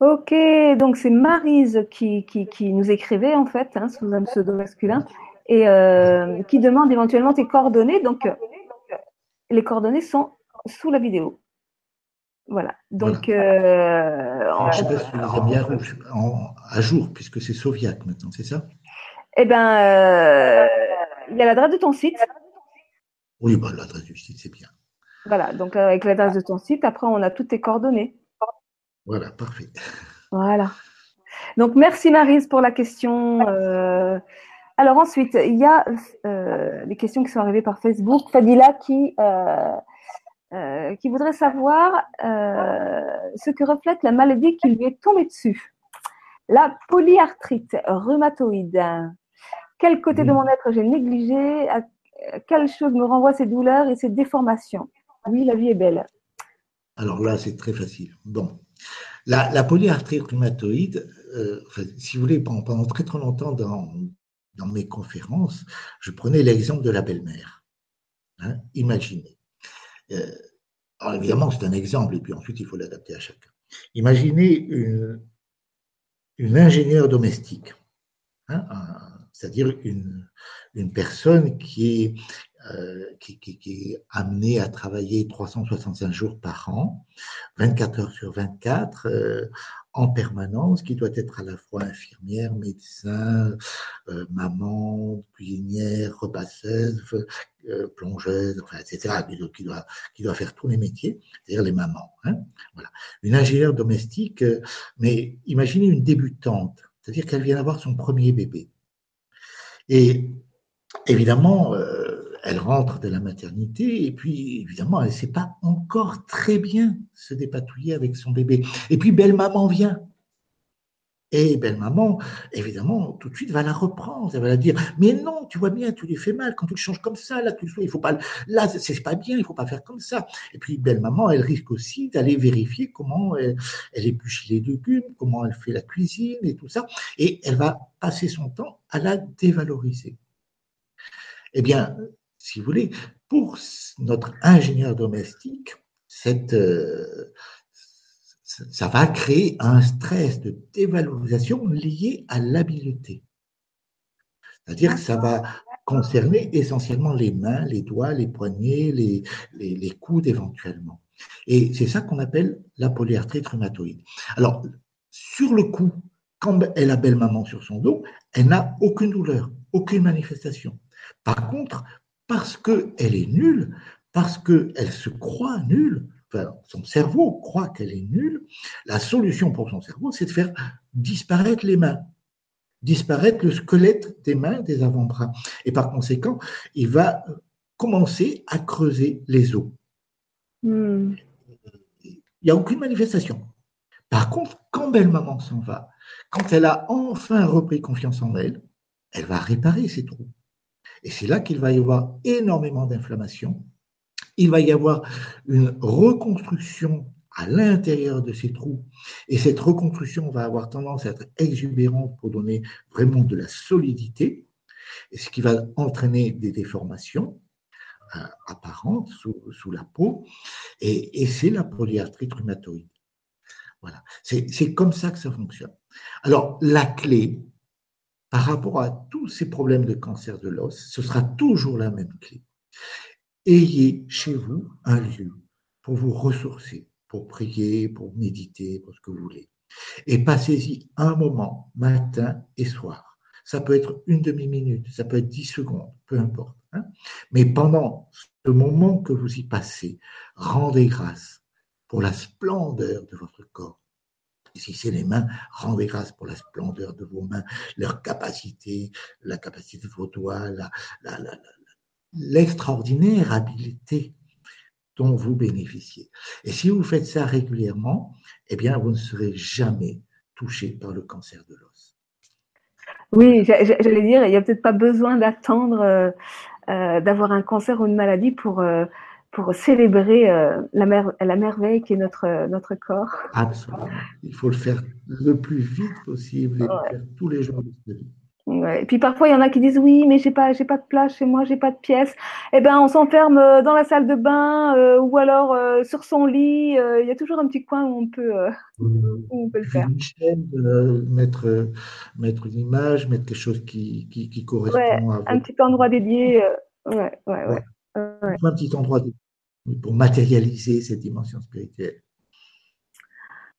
Ok, donc c'est Marise qui, qui, nous écrivait en fait, hein, sous un pseudo masculin, et euh, qui demande éventuellement tes coordonnées. Donc, les coordonnées sont sous la vidéo. Voilà. Donc, euh, je sais pas si vous bien à jour, puisque c'est Soviac maintenant, c'est ça? Eh bien, euh, il y a l'adresse de ton site. Oui, bah, l'adresse du site, c'est bien. Voilà, donc euh, avec l'adresse de ton site, après, on a toutes tes coordonnées. Voilà, parfait. Voilà. Donc, merci Marise pour la question. alors ensuite, il y a les questions qui sont arrivées par Facebook. Fadila qui euh, qui voudrait savoir euh, ce que reflète la maladie qui lui est tombée dessus. La polyarthrite rhumatoïde. Quel côté de mon être j'ai négligé? À Quelle chose me renvoie ces douleurs et ces déformations? Oui, la vie est belle. Alors là, c'est très facile. Bon. La, polyarthrite rhumatoïde, euh, si vous voulez, pendant, très très longtemps dans, dans mes conférences, je prenais l'exemple de la belle-mère. Hein, imaginez. Euh, alors évidemment, c'est un exemple, et puis ensuite, il faut l'adapter à chacun. Imaginez une, une ingénieure domestique, hein, c'est-à-dire une, personne qui est, euh, qui, est amenée à travailler 365 jours par an, 24 heures sur 24, euh, en permanence, qui doit être à la fois infirmière, médecin, maman, cuisinière, repasseuse, euh, plongeuse, etc., qui doit, qui doit faire tous les métiers, c'est-à-dire les mamans. Hein, voilà. Une ingénieure domestique, euh, mais imaginez une débutante, c'est-à-dire qu'elle vient d'avoir son premier bébé. Et évidemment, elle rentre de la maternité et puis évidemment, elle ne sait pas encore très bien se dépatouiller avec son bébé. Et puis belle maman vient. Et belle maman, évidemment, tout de suite va la reprendre. Elle va la dire Mais non, tu vois bien, tu lui fais mal quand tu le changes comme ça. Là, tu il faut pas. Là, c'est pas bien. Il faut pas faire comme ça. Et puis belle maman, elle risque aussi d'aller vérifier comment elle, elle épluche les légumes, comment elle fait la cuisine et tout ça. Et elle va passer son temps à la dévaloriser. Eh bien, si vous voulez, pour notre ingénieur domestique, cette, euh, ça va créer un stress de dévalorisation lié à l'habileté. C'est-à-dire que ça va concerner essentiellement les mains, les doigts, les poignets, les, coudes éventuellement. Et c'est ça qu'on appelle la polyarthrite rhumatoïde. Alors, sur le coup, quand elle a belle maman sur son dos, elle n'a aucune douleur, aucune manifestation. Par contre, parce qu'elle est nulle, parce qu'elle se croit nulle, enfin, son cerveau croit qu'elle est nulle, la solution pour son cerveau, c'est de faire disparaître les mains, disparaître le squelette des mains, des avant-bras. Et par conséquent, il va commencer à creuser les os. Hmm. Il n'y a aucune manifestation. Par contre, quand belle-maman s'en va, quand elle a enfin repris confiance en elle, elle va réparer ses trous. Et c'est là qu'il va y avoir énormément d'inflammation. Il va y avoir une reconstruction à l'intérieur de ces trous. Et cette reconstruction va avoir tendance à être exubérante pour donner vraiment de la solidité, ce qui va entraîner des déformations euh, apparentes sous, la peau. Et, et c'est la polyarthrite rhumatoïde. Voilà. C'est comme ça que ça fonctionne. Alors, la clé, par rapport à tous ces problèmes de cancer de l'os, ce sera toujours la même clé. Ayez chez vous un lieu pour vous ressourcer, pour prier, pour méditer, pour ce que vous voulez. Et passez-y un moment, matin et soir. Ça peut être une demi-minute, ça peut être dix secondes, peu importe. Hein. Mais pendant ce moment que vous y passez, rendez grâce pour la splendeur de votre corps si c'est les mains, rendez grâce pour la splendeur de vos mains, leur capacité, la capacité de vos doigts, l'extraordinaire habileté dont vous bénéficiez. Et si vous faites ça régulièrement, eh bien, vous ne serez jamais touché par le cancer de l'os. Oui, j'allais dire, il n'y a peut-être pas besoin d'attendre euh, euh, d'avoir un cancer ou une maladie pour, euh, pour célébrer la, mer la, merveille qui est notre, notre corps. Absolument. Il faut le faire le plus vite possible et le faire tous les jours de sa vie. Ouais. Et puis parfois il y en a qui disent oui mais j'ai pas j'ai pas de place chez moi j'ai pas de pièce eh ben on s'enferme euh, dans la salle de bain euh, ou alors euh, sur son lit il y a toujours un petit coin où on peut où on peut le faire une chaîne, mettre mettre une image mettre quelque chose qui qui, qui correspond à un petit endroit dédié ouais ouais ouais, un petit endroit dédié pour matérialiser cette dimension spirituelle.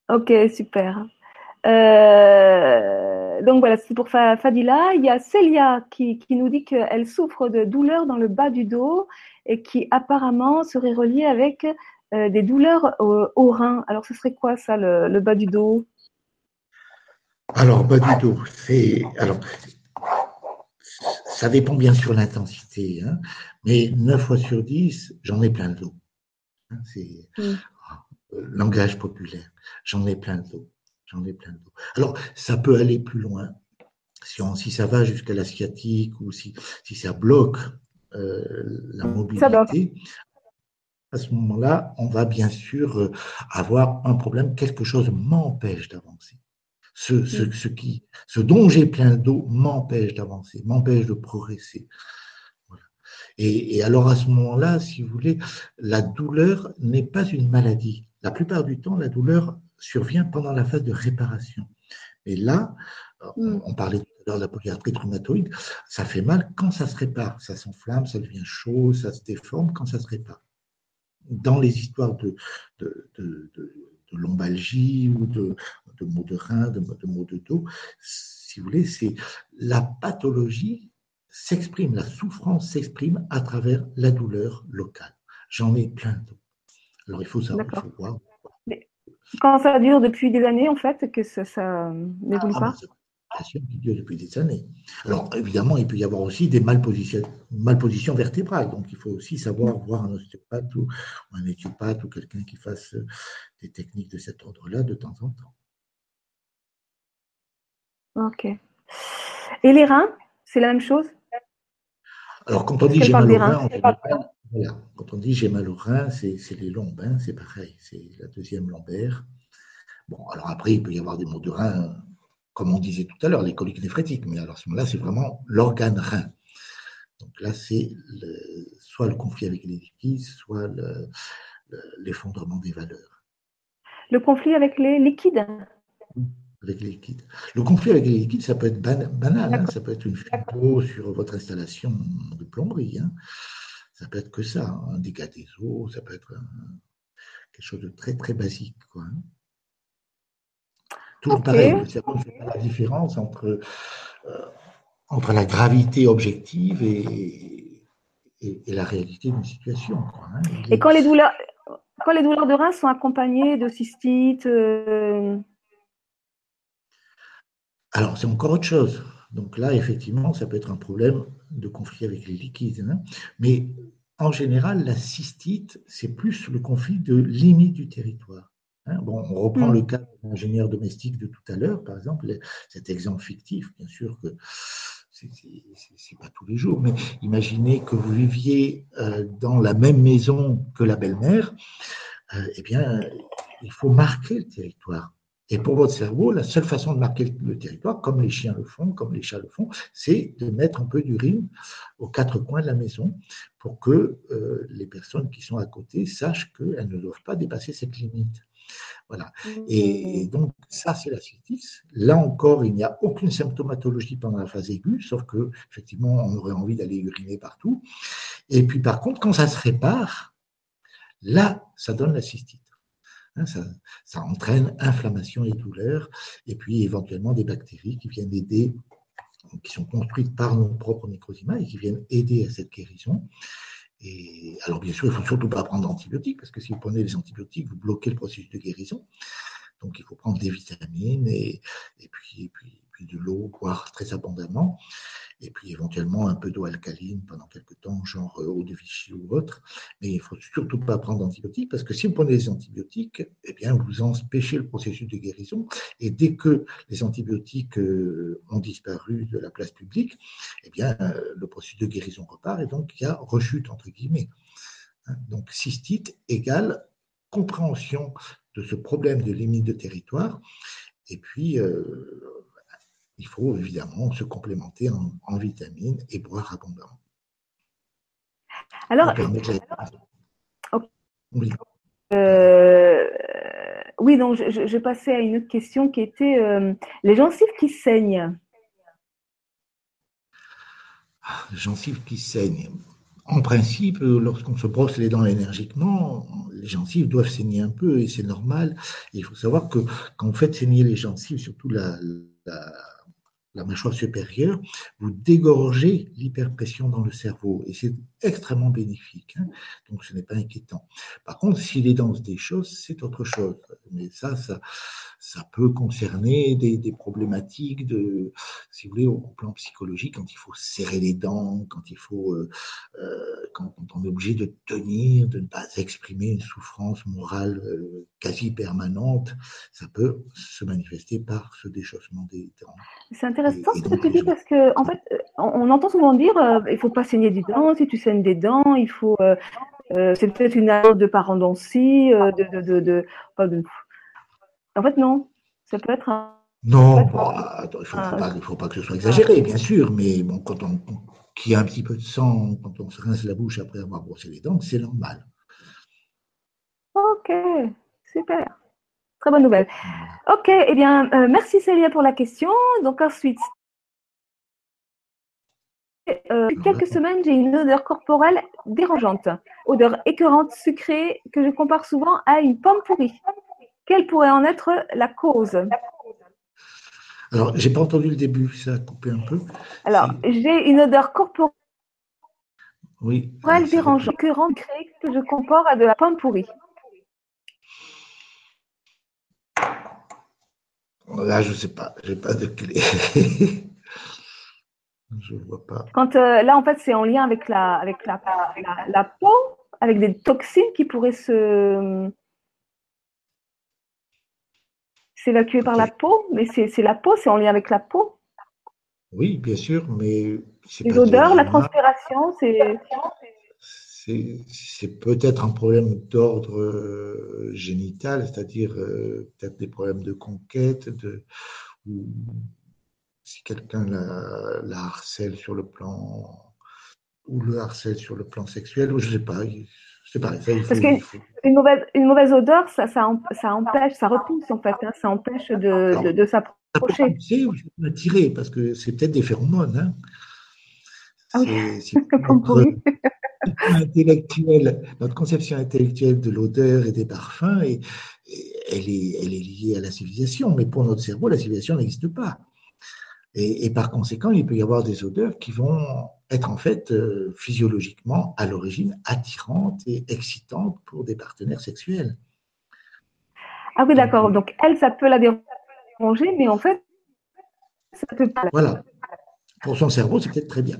Ok, super. Euh, donc voilà, c'est pour Fadila. Il y a Célia qui, qui nous dit qu'elle souffre de douleurs dans le bas du dos et qui apparemment serait reliée avec euh, des douleurs au, rein. Alors ce serait quoi ça, le, bas du dos? Alors, bas du dos, c'est. Alors, ça dépend bien sur l'intensité, hein, mais 9 fois sur 10, j'en ai plein de dos. Hein, c'est mm. langage populaire. J'en ai plein de dos. J'en ai plein de dos. Alors, ça peut aller plus loin. Si, si ça va jusqu'à la sciatique ou si, si ça bloque euh, la mobilité, à ce moment-là, on va bien sûr euh, avoir un problème. Quelque chose m'empêche d'avancer. Ce, ce, ce, qui, ce dont j'ai plein le dos m'empêche d'avancer, m'empêche de progresser. Et, et, alors à ce moment-là, si vous voulez, la douleur n'est pas une maladie. La plupart du temps, la douleur survient pendant la phase de réparation. Et là, mm. on, parlait tout à l'heure de la polyarthrite rhumatoïde, ça fait mal quand ça se répare. Ça s'enflamme, ça devient chaud, ça se déforme quand ça se répare. Dans les histoires de, de, de, de, lombalgie ou de, de maux de rein, de, de maux de dos, si vous voulez, c'est la pathologie s'exprime, la souffrance s'exprime à travers la douleur locale. J'en ai plein d'autres. Alors il faut savoir, il faut voir quand ça dure depuis des années, en fait, que ça, ça n'évolue ah, pas Bien sûr, qui dure depuis des années. Alors, évidemment, il peut y avoir aussi des malpositions, malpositions vertébrales. Donc, il faut aussi savoir voir un ostéopathe ou, un éthiopathe ou quelqu'un qui fasse euh, des techniques de cet ordre-là de temps en temps. Ok. Et les reins, c'est la même chose? Alors, quand on dit j'ai mal aux reins, quand on dit j'ai mal au rein, c'est les lombes, hein, c'est pareil, c'est la deuxième lombaire. Bon, alors après, il peut y avoir des maux de rein, comme on disait tout à l'heure, les coliques néphrétiques, mais alors à ce moment-là, c'est vraiment l'organe rein. Donc là, c'est soit le conflit avec les liquides, soit l'effondrement des valeurs. Le conflit avec les liquides avec les liquides. Le conflit avec les liquides, ça peut être banal, hein, ça peut être une d'eau sur votre installation de plomberie. Hein. Ça peut être que ça, un dégât des eaux, ça peut être quelque chose de très très basique. Quoi. Hein. Toujours pareil, le cerveau ne fait pas la différence entre, euh, entre la gravité objective et, et, la réalité d'une situation. Quoi, hein. Et quand les, douleurs, quand les douleurs de rein sont accompagnées de cystite euh, Alors, c'est encore autre chose. Donc là, effectivement, ça peut être un problème de conflit avec les liquides. Hein. Mais en général, la cystite, c'est plus le conflit de limite du territoire. Hein. bon, on reprend mm. le cas de l'ingénieur domestique de tout à l'heure, par exemple, cet exemple fictif, bien sûr que c'est pas tous les jours, mais imaginez que vous viviez euh, dans la même maison que la belle-mère, euh, eh bien, il faut marquer le territoire. Et pour votre cerveau, la seule façon de marquer le territoire, comme les chiens le font, comme les chats le font, c'est de mettre un peu d'urine aux quatre coins de la maison pour que euh, les personnes qui sont à côté sachent qu'elles ne doivent pas dépasser cette limite. Voilà. Et, donc, ça, c'est la cystitis. Là encore, il n'y a aucune symptomatologie pendant la phase aiguë, sauf que, effectivement, on aurait envie d'aller uriner partout. Et puis, par contre, quand ça se répare, là, ça donne la cystite. Hein, ça, entraîne inflammation et douleur, et puis éventuellement des bactéries qui viennent aider, qui sont construites par nos propres microzymas et qui viennent aider à cette guérison. Et alors bien sûr, il ne faut surtout pas prendre d'antibiotiques, parce que si vous prenez les antibiotiques, vous bloquez le processus de guérison. Donc il faut prendre des vitamines et, et puis, et puis, puis de l'eau, boire très abondamment et puis éventuellement un peu d'eau alcaline pendant quelques temps, genre euh, eau de Vichy ou autre. Mais il ne faut surtout pas prendre d'antibiotiques parce que si vous prenez des antibiotiques, eh bien, vous empêchez le processus de guérison. Et dès que les antibiotiques euh, ont disparu de la place publique, eh bien, euh, le processus de guérison repart et donc il y a rechute entre guillemets. Hein, donc cystite égale compréhension de ce problème de limite de territoire. Et puis, il faut évidemment se complémenter en, vitamines et boire abondamment. Alors, euh, oui. donc je, je, passais à une autre question qui était euh, les gencives qui saignent. Les gencives qui saignent. en principe, lorsqu'on se brosse les dents énergiquement, les gencives doivent saigner un peu et c'est normal. il faut savoir que quand vous faites saigner les gencives, surtout la, la mâchoire supérieure, vous dégorgez l'hyperpression dans le cerveau et c'est extrêmement bénéfique. Hein. donc ce n'est pas inquiétant. Par contre, si les dents se déchaussent, c'est autre chose. Mais ça, ça, peut concerner des, des, problématiques si vous voulez, au plan psychologique, quand il faut serrer les dents, quand il faut, euh, euh quand, on est obligé de tenir, de ne pas exprimer une souffrance morale euh, quasi permanente, ça peut se manifester par ce déchaussement des dents. C'est intéressant ce que tu dis parce que, en fait, on, entend souvent dire, euh, il faut pas saigner des dents. Si tu saignes des dents, il faut, euh, c'est peut-être une annonce de parodontie, de, de, de, de, en fait, non. Ça peut être un. Non, il ne faut, pas que ce soit exagéré, bien sûr, mais bon, quand on, qu'il y a un petit peu de sang, quand on se rince la bouche après avoir brossé les dents, c'est normal. Ok, super. Très bonne nouvelle. Ok, eh bien, euh, merci Célia pour la question. Donc ensuite, euh, quelques semaines, j'ai une odeur corporelle dérangeante, odeur écœurante, sucrée, que je compare souvent à une pomme pourrie. Quelle pourrait en être la cause? Alors, j'ai pas entendu le début, ça a coupé un peu. Alors, j'ai une odeur corporelle oui, dérangeante que que je compare à de la pomme pourrie. Là, je ne sais pas, j'ai pas de clé. je vois pas. Quand euh, là, en fait, c'est en lien avec la, avec la, la, peau, avec des toxines qui pourraient se s'évacuer par la peau, mais c'est la peau, c'est en lien avec la peau. Oui, bien sûr, mais les odeurs, la transpiration, c'est c'est peut-être un problème d'ordre euh, génital, c'est-à-dire euh, peut-être des problèmes de conquête, de, ou si quelqu'un la, la, harcèle sur le plan ou le harcèle sur le plan sexuel, ou je ne sais pas. C'est pareil. Parce qu'une mauvaise, une mauvaise odeur, ça, ça, ça, empêche, ça repousse en fait, hein, ça empêche de, de, de s'approcher. Ça ça peut attirer, parce que c'est peut-être des phéromones. Hein. Ah oui, intellectuelle, notre conception intellectuelle de l'odeur et des parfums, et, elle, est, elle est liée à la civilisation, mais pour notre cerveau, la civilisation n'existe pas. Et, par conséquent, il peut y avoir des odeurs qui vont être en fait euh, physiologiquement à l'origine attirantes et excitantes pour des partenaires sexuels. Ah oui, d'accord. Donc elle, ça peut la déranger, mais en fait, ça peut pas. Voilà. Pour son cerveau, c'est peut-être très bien.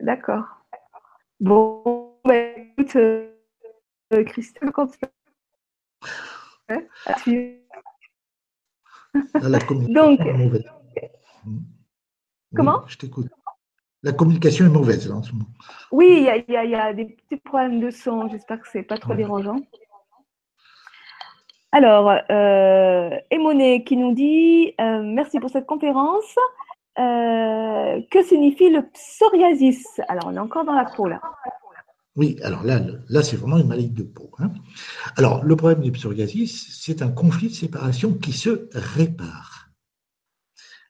D'accord. Bon, bah, écoute, euh, Christelle, quand tu la communication Donc, est mauvaise. Comment? Je t'écoute. La communication est mauvaise là, en ce moment. Oui, il y, a des petits problèmes de son. J'espère que ce n'est pas trop dérangeant. Alors, euh, Emoné qui nous dit euh, Merci pour cette conférence. Euh, que signifie le psoriasis? Alors, on est encore dans la peau là. Oui, alors là, là c'est vraiment une maladie de peau. Hein. Alors, le problème du psoriasis, c'est un conflit de séparation qui se répare.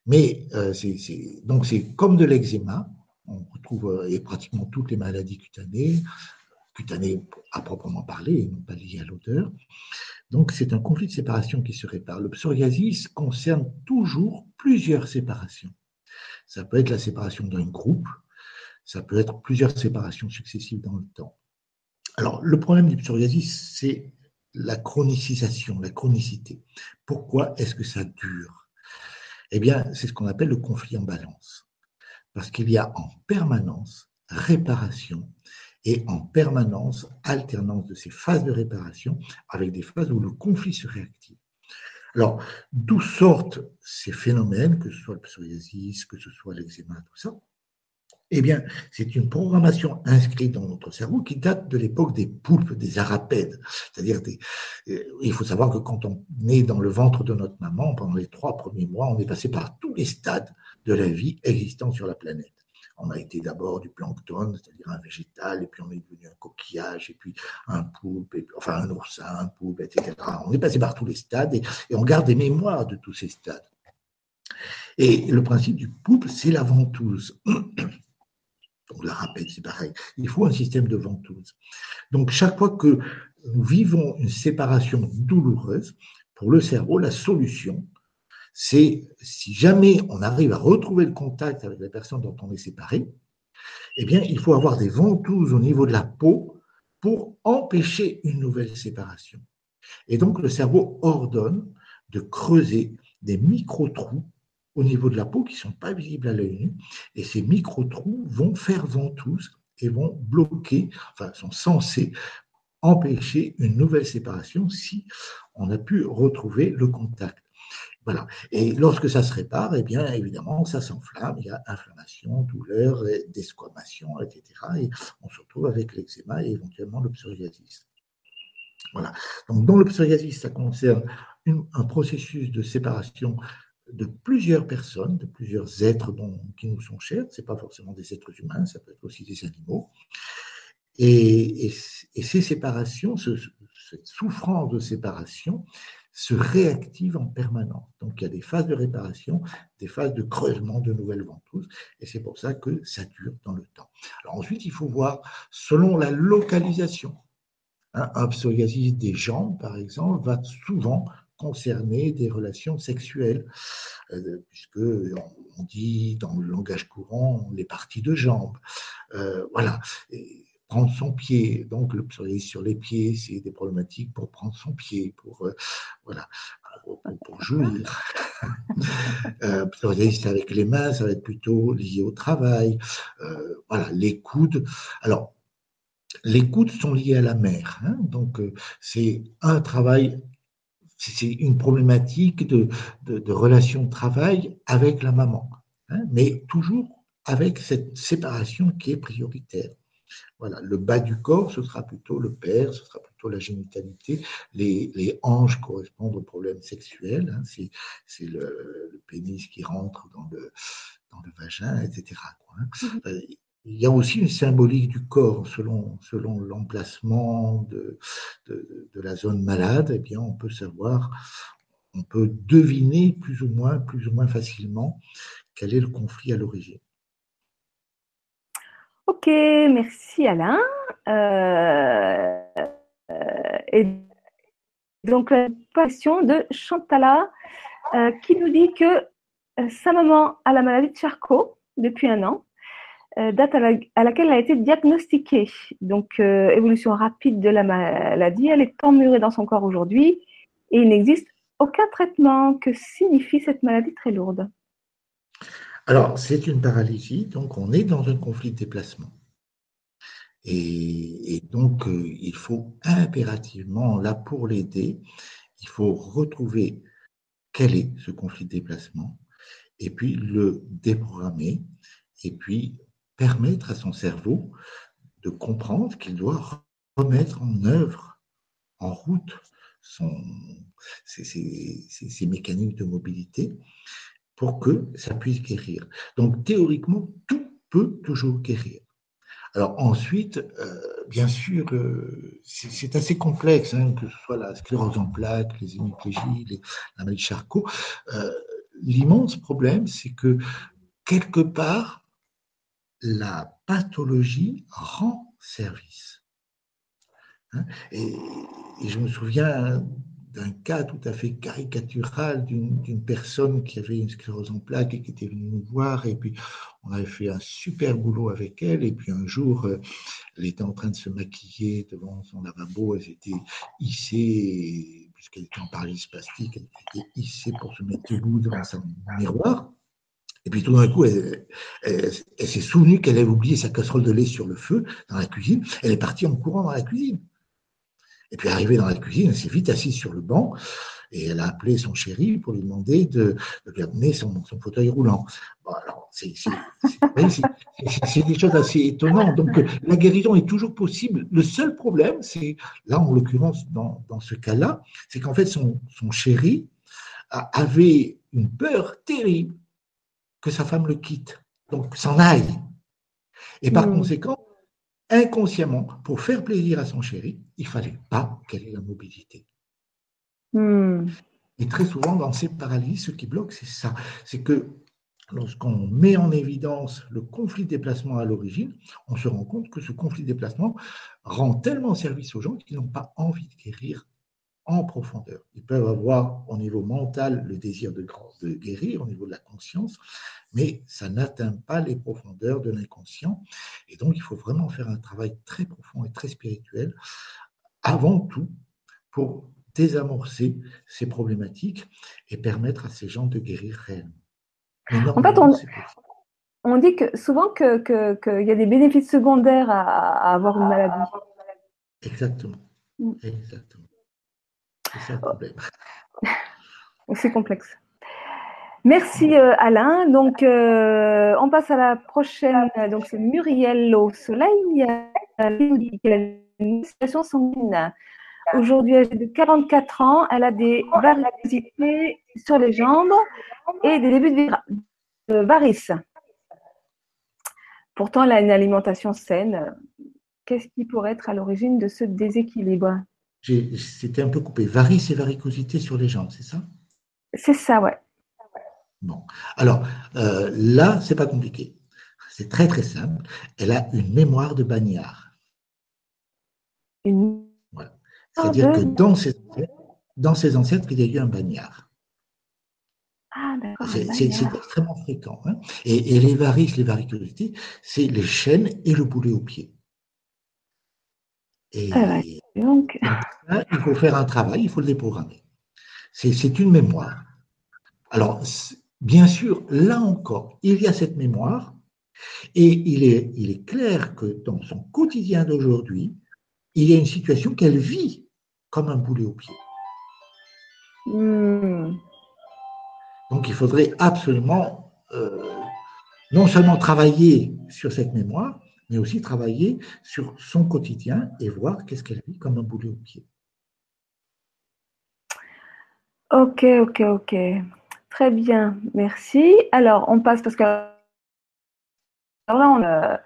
Mais euh, c'est donc c'est comme de l'eczéma, on retrouve euh, et pratiquement toutes les maladies cutanées, cutanées à proprement parler, non pas liées à l'odeur. Donc c'est un conflit de séparation qui se répare. Le psoriasis concerne toujours plusieurs séparations. Ça peut être la séparation d'un groupe, ça peut être plusieurs séparations successives dans le temps. Alors, le problème du psoriasis, c'est la chronicisation, la chronicité. Pourquoi est-ce que ça dure? Eh bien, c'est ce qu'on appelle le conflit en balance. Parce qu'il y a en permanence réparation et en permanence alternance de ces phases de réparation avec des phases où le conflit se réactive. Alors, d'où sortent ces phénomènes, que ce soit le psoriasis, que ce soit l'eczéma, tout ça? Eh bien, c'est une programmation inscrite dans notre cerveau qui date de l'époque des poulpes, des arapèdes. C'est-à-dire, euh, il faut savoir que quand on est dans le ventre de notre maman, pendant les trois premiers mois, on est passé par tous les stades de la vie existant sur la planète on a été d'abord du plancton, c'est-à-dire un végétal, et puis on est devenu un coquillage, et puis un poulpe, enfin un oursin, un poulpe, etc. On est passé par tous les stades et, on garde des mémoires de tous ces stades. Et le principe du poulpe, c'est la ventouse. On le rappelle, c'est pareil. Il faut un système de ventouse. Donc, chaque fois que nous vivons une séparation douloureuse, pour le cerveau, la solution, c'est si jamais on arrive à retrouver le contact avec la personne dont on est séparé, eh bien, il faut avoir des ventouses au niveau de la peau pour empêcher une nouvelle séparation. Et donc, le cerveau ordonne de creuser des micro-trous au niveau de la peau qui ne sont pas visibles à l'œil nu. Et ces micro-trous vont faire ventouse et vont bloquer, enfin, sont censés empêcher une nouvelle séparation si on a pu retrouver le contact. Et lorsque ça se répare, eh bien, évidemment, ça s'enflamme, il y a inflammation, douleur, desquamation, etc. Et on se retrouve avec l'eczéma et éventuellement le psoriasis. Voilà. Donc, dans le psoriasis, ça concerne un processus de séparation de plusieurs personnes, de plusieurs êtres qui nous sont chers. Ce n'est pas forcément des êtres humains, ça peut être aussi des animaux. Et, ces séparations, cette souffrance de séparation, se réactive en permanence. Donc il y a des phases de réparation, des phases de creusement de nouvelles ventouses, et c'est pour ça que ça dure dans le temps. Alors ensuite, il faut voir selon la localisation. Un psoriasis des jambes, par exemple, va souvent concerner des relations sexuelles, euh, puisque on, dit dans le langage courant les parties de jambes. Euh, voilà prendre son pied. Donc, le psoriasis sur les pieds, c'est des problématiques pour prendre son pied, pour, euh, voilà, pour, pour jouir. euh, psoriasis avec les mains, ça va être plutôt lié au travail. Euh, voilà, les coudes. Alors, les coudes sont liés à la mère. Hein, donc, euh, c'est un travail c'est une problématique de, de, de, relation de travail avec la maman, hein, mais toujours avec cette séparation qui est prioritaire. Voilà, le bas du corps, ce sera plutôt le père, ce sera plutôt la génitalité. Les, les hanches correspondent aux problèmes sexuels. Hein, c'est le, pénis qui rentre dans le, dans le vagin, etc. Hein. Mhm. Euh, il y a aussi une symbolique du corps selon, selon l'emplacement de, de, de, la zone malade. Eh bien, on peut savoir, on peut deviner plus ou moins, plus ou moins facilement quel est le conflit à l'origine. Ok, merci Alain. Euh, et donc, la question de Chantala euh, qui nous dit que euh, sa maman a la maladie de Charcot depuis un an, date à, laquelle elle a été diagnostiquée. Donc, évolution rapide de la maladie, elle est emmurée dans son corps aujourd'hui et il n'existe aucun traitement. Que signifie cette maladie très lourde alors, c'est une paralysie, donc on est dans un conflit de déplacement. Et, donc, euh, il faut impérativement, là pour l'aider, il faut retrouver quel est ce conflit de déplacement, et puis le déprogrammer, et puis permettre à son cerveau de comprendre qu'il doit remettre en œuvre, en route, son, ses, ses mécanismes de mobilité pour que ça puisse guérir. Donc théoriquement, tout peut toujours guérir. Alors ensuite, euh, bien sûr, euh, c'est assez complexe, hein, que ce soit la sclérose en plaques, les hémiplégies, la maladie de Charcot. Euh, l'immense problème, c'est que quelque part, la pathologie rend service. Hein, et, et, je me souviens d'un cas tout à fait caricatural d'une personne qui avait une sclérose en plaques et qui était venue nous voir. Et puis, on avait fait un super boulot avec elle. Et puis, un jour, euh, elle était en train de se maquiller devant son lavabo. Elle s'était hissée, puisqu'elle était en paralysie spastique, elle était hissée pour se mettre debout devant son miroir. Et puis tout d'un coup, elle s'est souvenue qu'elle avait oublié sa casserole de lait sur le feu dans la cuisine. Elle est partie en courant dans la cuisine. Et puis arrivée dans la cuisine, elle s'est vite assise sur le banc et elle a appelé son chéri pour lui demander de, lui amener son, fauteuil roulant. Bon, alors, c'est des choses assez étonnantes. Donc, la guérison est toujours possible. Le seul problème, c'est, là, en l'occurrence, dans, dans, ce cas-là, c'est qu'en fait, son, son chéri avait une peur terrible que sa femme le quitte, donc s'en aille. Et par mmh. conséquent, inconsciemment, pour faire plaisir à son chéri, il fallait pas qu'elle ait la mobilité. Hmm. Et très souvent, dans ces paralyses, ce qui bloque, c'est ça. C'est que lorsqu'on met en évidence le conflit de déplacement à l'origine, on se rend compte que ce conflit de déplacement rend tellement service aux gens qui n'ont pas envie de guérir en profondeur. Ils peuvent avoir au niveau mental le désir de, de guérir, au niveau de la conscience, mais ça n'atteint pas les profondeurs de l'inconscient. Et donc, il faut vraiment faire un travail très profond et très spirituel, avant tout, pour désamorcer ces problématiques et permettre à ces gens de guérir réellement. En fait, on, dit que souvent qu'il que, y a des bénéfices secondaires à, avoir une maladie. Exactement. Mm. Exactement. C'est complexe. Merci euh, Alain. Donc, euh, on passe à la prochaine. Donc, c'est Muriel au soleil. situation sanguine. Aujourd'hui, est de 44 ans. Elle a des varicosités sur les jambes et des débuts de varices. Pourtant, elle a une alimentation saine. Qu'est-ce qui pourrait être à l'origine de ce déséquilibre? C'était un peu coupé. Varices et varicosités sur les jambes, c'est ça? C'est ça, ouais. Bon. Alors, euh, là, c'est pas compliqué. C'est très, très simple. Elle a une mémoire de bagnard. Une c'est-à-dire que dans ses, dans ses ancêtres, il y a eu un bagnard. Ah, c'est extrêmement fréquent. Hein. Et, les varices, les varicosités, c'est les chaînes et le boulet au pied. Et ah, donc... il faut faire un travail, il faut le déprogrammer. C'est une mémoire. Alors, bien sûr, là encore, il y a cette mémoire, et il est, il est clair que dans son quotidien d'aujourd'hui, il y a une situation qu'elle vit comme un boulet au pied. Hmm. Donc il faudrait absolument euh, non seulement travailler sur cette mémoire, mais aussi travailler sur son quotidien et voir qu'est-ce qu'elle vit comme un boulet au pied. Ok, ok, ok. Très bien, merci. Alors, on passe parce que alors là, on a...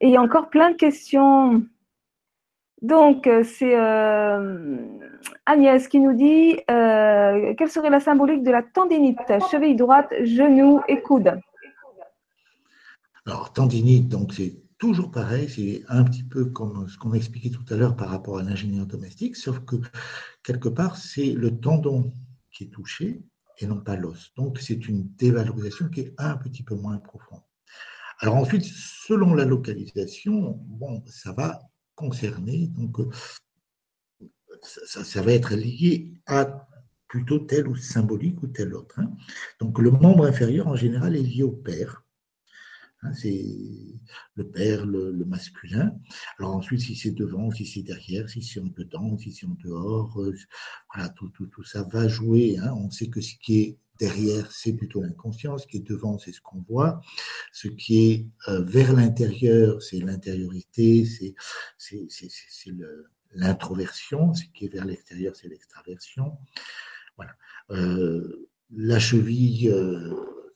il y a encore plein de questions donc, euh, c'est euh, Agnès qui nous dit euh, quelle serait la symbolique de la tendinite? Cheville droite, genou et coude. Alors, tendinite, donc c'est toujours pareil, c'est un petit peu comme ce qu'on a expliqué tout à l'heure par rapport à l'ingénieur domestique, sauf que quelque part, c'est le tendon qui est touché et non pas l'os. Donc, c'est une dévalorisation qui est un petit peu moins profonde. Alors ensuite, selon la localisation, bon, ça va concernés. Donc, euh, ça, va être lié à plutôt tel ou symbolique ou tel autre. Hein. Donc, le membre inférieur, en général, est lié au père. Hein, c'est le père, le, masculin. Alors ensuite, si c'est devant, si c'est derrière, si c'est en dedans, si c'est en dehors, euh, tout, ça va jouer. Hein. On sait que ce qui est derrière, c'est plutôt l'inconscient. Ce qui est devant, c'est ce qu'on voit. Ce qui est euh, vers l'intérieur, c'est l'intériorité, c'est l'introversion. Ce qui est vers l'extérieur, c'est l'extraversion. Voilà. Euh, la cheville,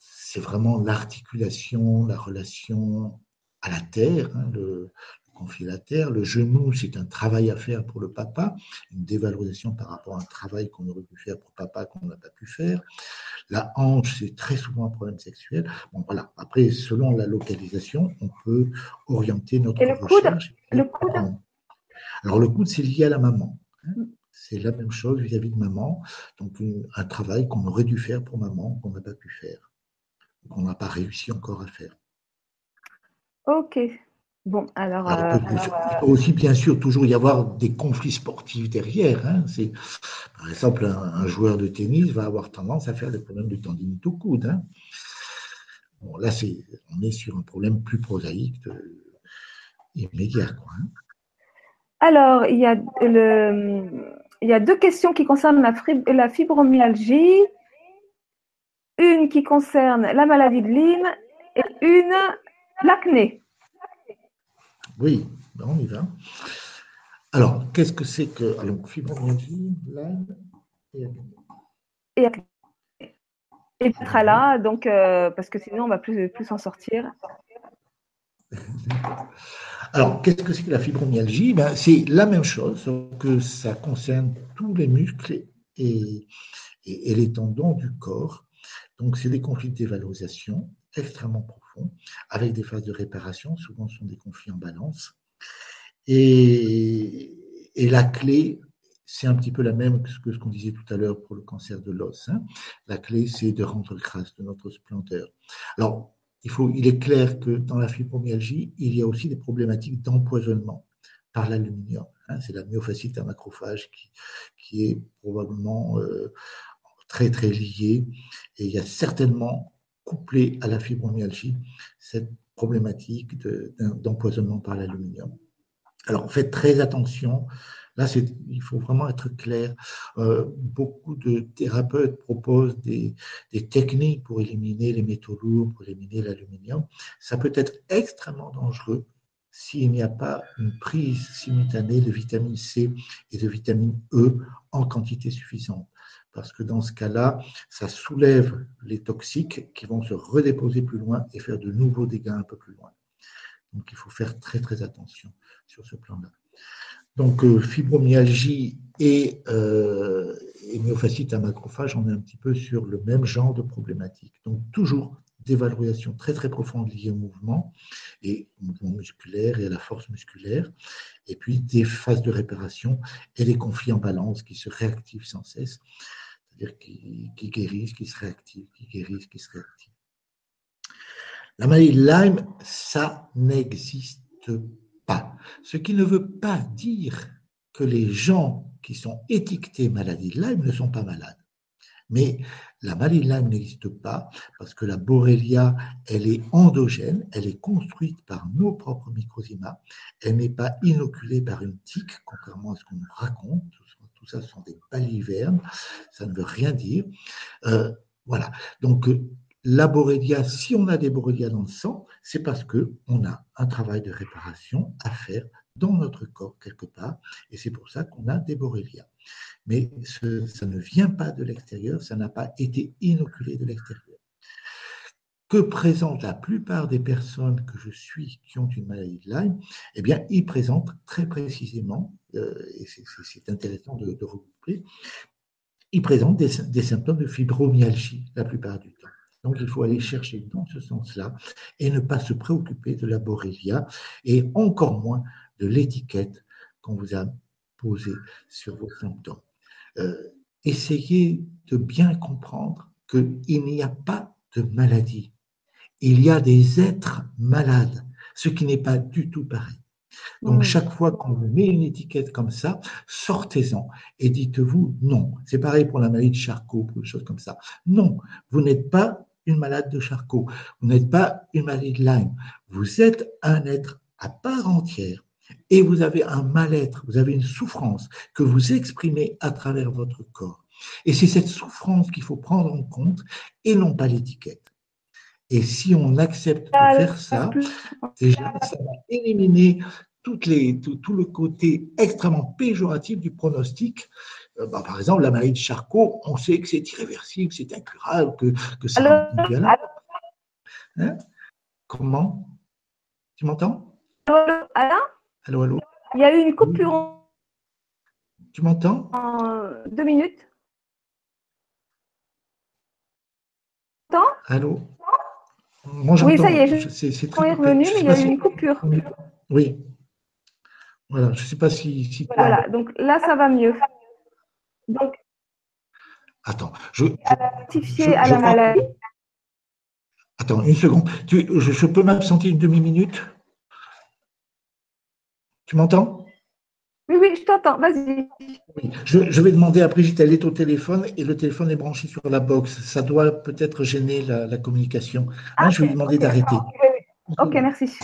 c'est vraiment l'articulation, la relation à la terre, hein, le, conflit la terre. Le genou, c'est un travail à faire pour le papa, une dévalorisation par rapport à un travail qu'on aurait pu faire pour papa qu'on n'a pas pu faire. La hanche, c'est très souvent un problème sexuel. Bon, voilà. Après, selon la localisation, on peut orienter notre Et le recherche. le coude Alors, le coude, c'est lié à la maman. Hein. C'est la même chose vis-à-vis de maman. Donc, un travail qu'on aurait dû faire pour maman, qu'on n'a pas pu faire, qu'on n'a pas réussi encore à faire. Ok, Bon, alors. Euh, il, peut, aussi, bien sûr, toujours y avoir des conflits sportifs derrière. Hein. C'est, par exemple, un, joueur de tennis va avoir tendance à faire des problèmes de tendinite au coude. Hein. Bon, là, c'est, on est sur un problème plus prosaïque, immédiat. Quoi, hein. Alors, il y, a le, il y a deux questions qui concernent la fibromyalgie. Une qui concerne la maladie de Lyme et une l'acné. Oui, ben, on y va. Alors, qu'est-ce que c'est que. Alors, fibromyalgie, Lyme et Et et être là, donc, euh, parce que sinon on va plus, plus s'en sortir. Alors, qu'est-ce que c'est que la fibromyalgie? Ben, C'est la même chose, que ça concerne tous les muscles et, et, les tendons du corps. Donc, c'est des conflits de dévalorisation extrêmement profonds, avec des phases de réparation, souvent ce sont des conflits en balance. Et, et la clé, c'est un petit peu la même que ce qu'on disait tout à l'heure pour le cancer de l'os. Hein. La clé, c'est de rendre grâce de notre splendeur. Alors, il, faut, il est clair que dans la fibromyalgie, il y a aussi des problématiques d'empoisonnement par l'aluminium. Hein. C'est la myofascite à macrophage qui, qui est probablement euh, très, très liée. Et il y a certainement couplé à la fibromyalgie cette problématique d'empoisonnement par l'aluminium. Alors, faites très attention. Là, il faut vraiment être clair. Euh, beaucoup de thérapeutes proposent des, techniques pour éliminer les métaux lourds, pour éliminer l'aluminium. Ça peut être extrêmement dangereux s'il n'y a pas une prise simultanée de vitamine C et de vitamine E en quantité suffisante. Parce que dans ce cas-là, ça soulève les toxiques qui vont se redéposer plus loin et faire de nouveaux dégâts un peu plus loin. Donc il faut faire très très attention sur ce plan-là. Donc, euh, fibromyalgie et, euh, à macrophage, on est un petit peu sur le même genre de problématique. Donc, toujours des valorisations très très profondes liées au mouvement et au mouvement musculaire et à la force musculaire, et puis des phases de réparation et des conflits en balance qui se réactivent sans cesse, c'est-à-dire qui, guérissent, qui se réactivent, qui guérissent, qui se réactivent. La maladie de Lyme, ça n'existe pas. Ce qui ne veut pas dire que les gens qui sont étiquetés maladie de Lyme ne sont pas malades. Mais la maladie de Lyme n'existe pas parce que la Borrelia, elle est endogène, elle est construite par nos propres microzymas, elle n'est pas inoculée par une tique, contrairement à ce qu'on nous raconte. Tout ça, sont des balivernes, ça ne veut rien dire. Euh, voilà. Donc, la Borrelia, si on a des Borrelia dans le sang, c'est parce qu'on a un travail de réparation à faire dans notre corps quelque part, et c'est pour ça qu'on a des Borrelia. Mais ça ne vient pas de l'extérieur, ça n'a pas été inoculé de l'extérieur. Que présentent la plupart des personnes que je suis qui ont une maladie de Lyme Eh bien, ils présentent très précisément, euh, et c'est intéressant de, de regrouper, ils présentent des symptômes de fibromyalgie la plupart du temps. Donc, il faut aller chercher dans ce sens-là et ne pas se préoccuper de la Borrelia et encore moins de l'étiquette qu'on vous a posée sur vos symptômes. Euh, essayez de bien comprendre qu'il n'y a pas de maladie. Il y a des êtres malades, ce qui n'est pas du tout pareil. Donc, chaque fois qu'on vous met une étiquette comme ça, sortez-en et dites-vous non. C'est pareil pour la maladie de Charcot, pour des choses comme ça. Non, vous n'êtes pas une malade de Charcot, vous n'êtes pas une maladie de Lyme, vous êtes un être à part entière et vous avez un mal-être, vous avez une souffrance que vous exprimez à travers votre corps. Et c'est cette souffrance qu'il faut prendre en compte et non pas l'étiquette. Et si on accepte de faire ça, déjà, ça va éliminer toutes les, tout, le côté extrêmement péjoratif du pronostic. Euh, bah, par exemple, la maladie de Charcot, on sait que c'est irréversible, c'est incurable, que, que ça allô, hein? Comment? Tu m'entends? Allô, Alain? Allô, allô? Il y a eu une coupure. Tu m'entends? En deux minutes. Tu Allô Oui, ça y est, je, suis revenu, mais il y a eu une coupure. Oui. Voilà, je ne sais pas si. si voilà, donc là, ça va mieux. Donc, Attends, je. Rectifier à la maladie. Attends, une seconde. Tu, je, peux m'absenter une demi-minute? Tu m'entends? Oui, oui, je t'entends. Vas-y. je, vais demander à Brigitte, elle est au téléphone et le téléphone est branché sur la box. Ça doit peut-être gêner la, communication. Hein, je vais lui demander d'arrêter. Ok, merci.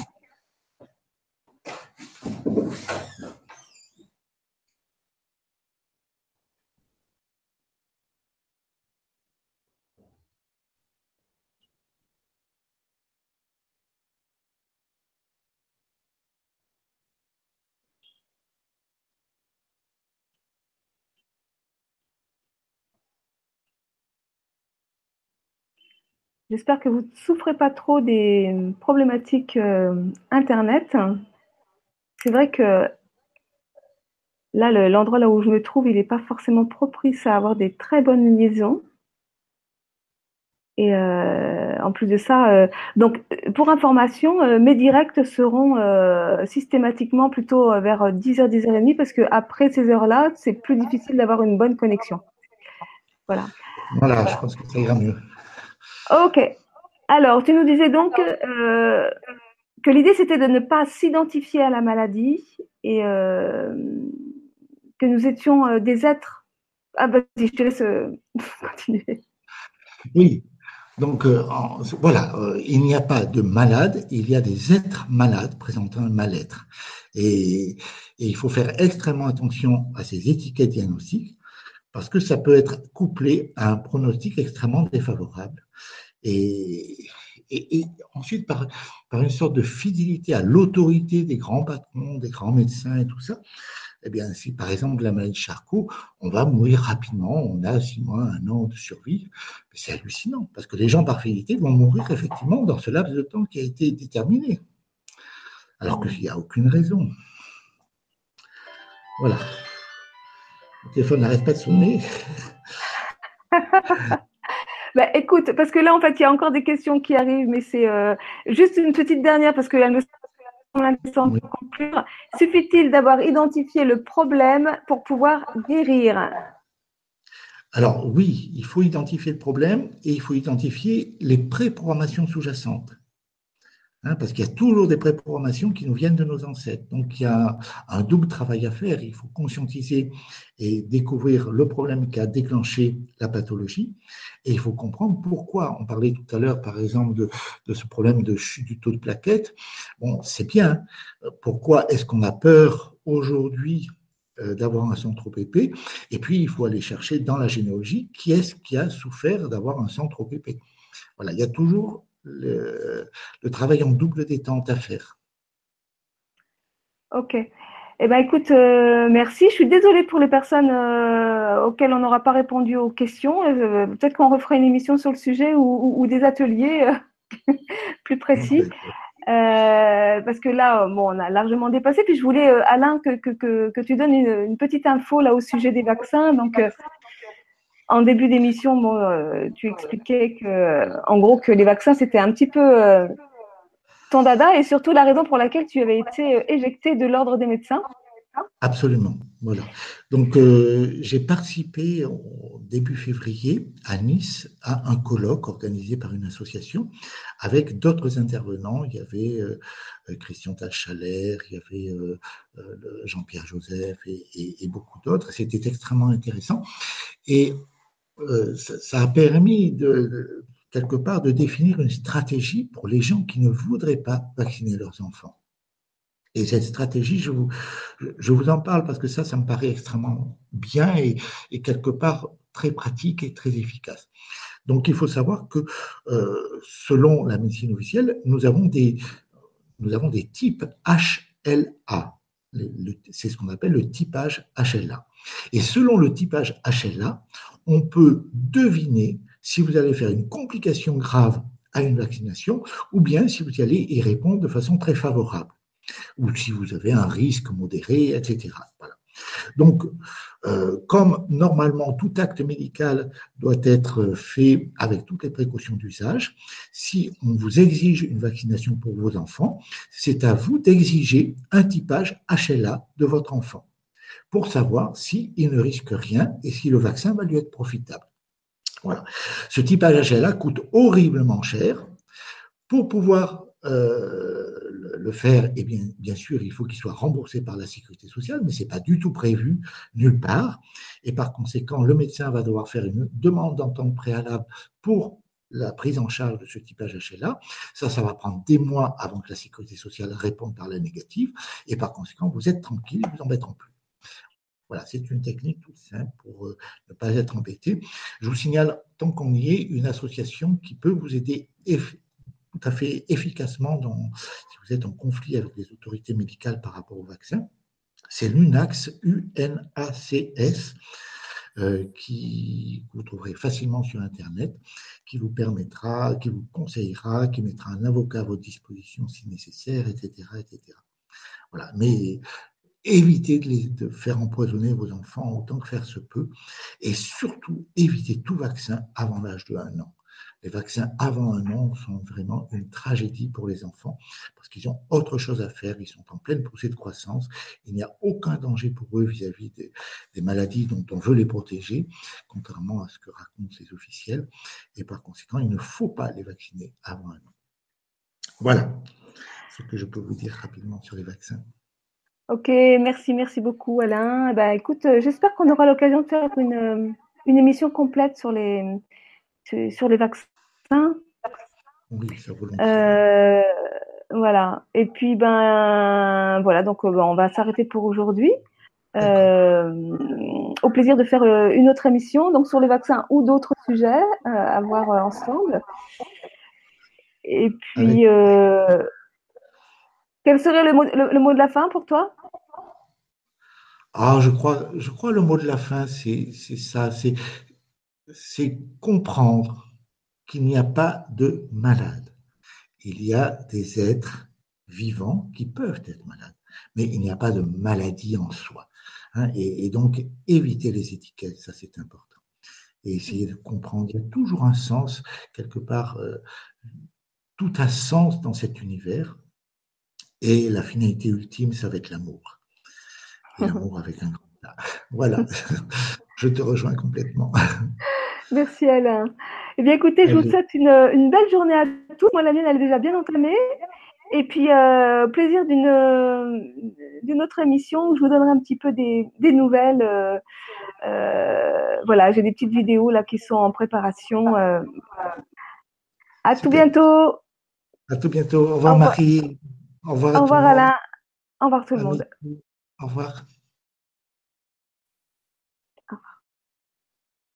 J'espère que vous ne souffrez pas trop des problématiques euh, Internet. C'est vrai que là, l'endroit là où je me trouve, il n'est pas forcément propice à avoir des très bonnes liaisons. Et euh, en plus de ça, euh, donc pour information, mes directs seront systématiquement plutôt vers 10h, 10h30 parce que après ces heures-là, c'est plus difficile d'avoir une bonne connexion. Voilà. Voilà, je pense que ça ira mieux. Ok. Alors, tu nous disais donc euh, que l'idée c'était de ne pas s'identifier à la maladie et euh, que nous étions euh, des êtres. Ah, vas-y, je te laisse continuer. Oui, donc voilà, il n'y a pas de malade, il y a des êtres malades présentant un mal-être. Et, il faut faire extrêmement attention à ces étiquettes diagnostiques parce que ça peut être couplé à un pronostic extrêmement défavorable. Et, ensuite, par, par, une sorte de fidélité à l'autorité des grands patrons, des grands médecins et tout ça, eh bien, si par exemple la maladie de Charcot, on va mourir rapidement, on a six mois, un an de survie, c'est hallucinant, parce que les gens par fidélité vont mourir effectivement dans ce laps de temps qui a été déterminé, alors qu'il n'y a aucune raison. Voilà. Le téléphone n'arrête pas de sonner. Bah, écoute, parce que là, en fait, il y a encore des questions qui arrivent, mais c'est euh, juste une petite dernière parce qu'elle me semble oui. conclure. Suffit-il d'avoir identifié le problème pour pouvoir guérir? Alors oui, il faut identifier le problème et il faut identifier les préprogrammations sous-jacentes. Hein, parce qu'il y a toujours des préprogrammations qui nous viennent de nos ancêtres. Donc il y a un double travail à faire. Il faut conscientiser et découvrir le problème qui a déclenché la pathologie. Et il faut comprendre pourquoi. On parlait tout à l'heure, par exemple, de, ce problème de chute du taux de plaquettes. Bon, c'est bien. Pourquoi est-ce qu'on a peur aujourd'hui euh, d'avoir un trop épais Et puis, il faut aller chercher dans la généalogie qui est-ce qui a souffert d'avoir un trop épais. Voilà, il y a toujours le, le, travail en double détente à faire. Ok. Eh ben, écoute, euh, merci. Je suis désolée pour les personnes euh, auxquelles on n'aura pas répondu aux questions. Euh, Peut-être qu'on refera une émission sur le sujet ou, ou, ou des ateliers plus précis. parce que là, bon, on a largement dépassé. Puis je voulais, Alain, que, que, que, que tu donnes une, une, petite info là au sujet des vaccins. Donc, en début d'émission, bon, euh, tu expliquais que, en gros, que les vaccins c'était un petit peu euh, ton dada et surtout la raison pour laquelle tu avais été euh, éjecté de l'ordre des médecins. Absolument, voilà. Donc euh, j'ai participé au début février à Nice à un colloque organisé par une association avec d'autres intervenants. Il y avait euh, Christian Talchaler, il y avait euh, Jean-Pierre Joseph et, et, et beaucoup d'autres. C'était extrêmement intéressant et euh, ça, a permis de, quelque part de définir une stratégie pour les gens qui ne voudraient pas vacciner leurs enfants. Et cette stratégie, je vous, en parle parce que ça, ça me paraît extrêmement bien et, et quelque part très pratique et très efficace. Donc, il faut savoir que euh, selon la médecine officielle, nous avons des, nous avons des types HLA. C'est ce qu'on appelle le typage HLA. Et selon le typage HLA, on peut deviner si vous allez faire une complication grave à une vaccination ou bien si vous allez y répondre de façon très favorable ou si vous avez un risque modéré, etc. Donc, euh, comme normalement tout acte médical doit être fait avec toutes les précautions d'usage, si on vous exige une vaccination pour vos enfants, c'est à vous d'exiger un typage HLA de votre enfant pour savoir s'il ne risque rien et si le vaccin va lui être profitable. Voilà. Ce typage HLA coûte horriblement cher. Pour pouvoir euh, le faire, eh bien, bien sûr, il faut qu'il soit remboursé par la sécurité sociale, mais ce n'est pas du tout prévu nulle part. Et par conséquent, le médecin va devoir faire une demande d'entente préalable pour la prise en charge de ce typage HLA. Ça, ça va prendre des mois avant que la sécurité sociale réponde par la négative. Et par conséquent, vous êtes tranquille, vous embêteront plus. Voilà, c'est une technique toute simple pour euh, ne pas être embêté. Je vous signale, tant qu'on y est, une association qui peut vous aider tout à fait efficacement dans, si vous êtes en conflit avec les autorités médicales par rapport au vaccin. C'est l'UNACS, U-N-A-C-S, euh, qui vous trouverez facilement sur Internet, qui vous permettra, qui vous conseillera, qui mettra un avocat à votre disposition si nécessaire, etc. etc. Voilà. Mais évitez de, les, faire empoisonner vos enfants autant que faire se peut, et surtout évitez tout vaccin avant l'âge de 1 an. Les vaccins avant un an sont vraiment une tragédie pour les enfants parce qu'ils ont autre chose à faire. Ils sont en pleine poussée de croissance. Il n'y a aucun danger pour eux vis-à-vis des, des, maladies dont on veut les protéger, contrairement à ce que racontent les officiels. Et par conséquent, il ne faut pas les vacciner avant un an. Voilà ce que je peux vous dire rapidement sur les vaccins. Ok, merci, merci beaucoup Alain. Bah, écoute, euh, j'espère qu'on aura l'occasion de faire une, euh, une, émission complète sur les, sur les vaccins. Oui, ça euh, Voilà. Et puis, ben, voilà, donc euh, on va s'arrêter pour aujourd'hui. Au plaisir de faire une autre émission, donc sur les vaccins ou d'autres sujets à voir ensemble. Et puis, quel serait le mot, le, mot, de la fin pour toi? Ah, je crois, je crois le mot de la fin, c'est ça, c'est comprendre qu'il n'y a pas de malade. Il y a des êtres vivants qui peuvent être malades, mais il n'y a pas de maladie en soi. Hein, et, donc, éviter les étiquettes, ça c'est important. Et essayer de comprendre, il y a toujours un sens, quelque part, euh, tout a sens dans cet univers. Et la finalité ultime, ça va être l'amour. L'amour avec un grand Voilà, je te rejoins complètement. Merci Alain. Eh bien écoutez, je vous souhaite une, belle journée à tous. Moi, la mienne, elle est déjà bien entamée. Et puis, euh, plaisir d'une autre émission où je vous donnerai un petit peu des, nouvelles. Euh, euh, voilà, j'ai des petites vidéos là qui sont en préparation. à tout bientôt. À tout bientôt. Au revoir, Marie. Au revoir, Alain. Au revoir tout le monde. Au revoir.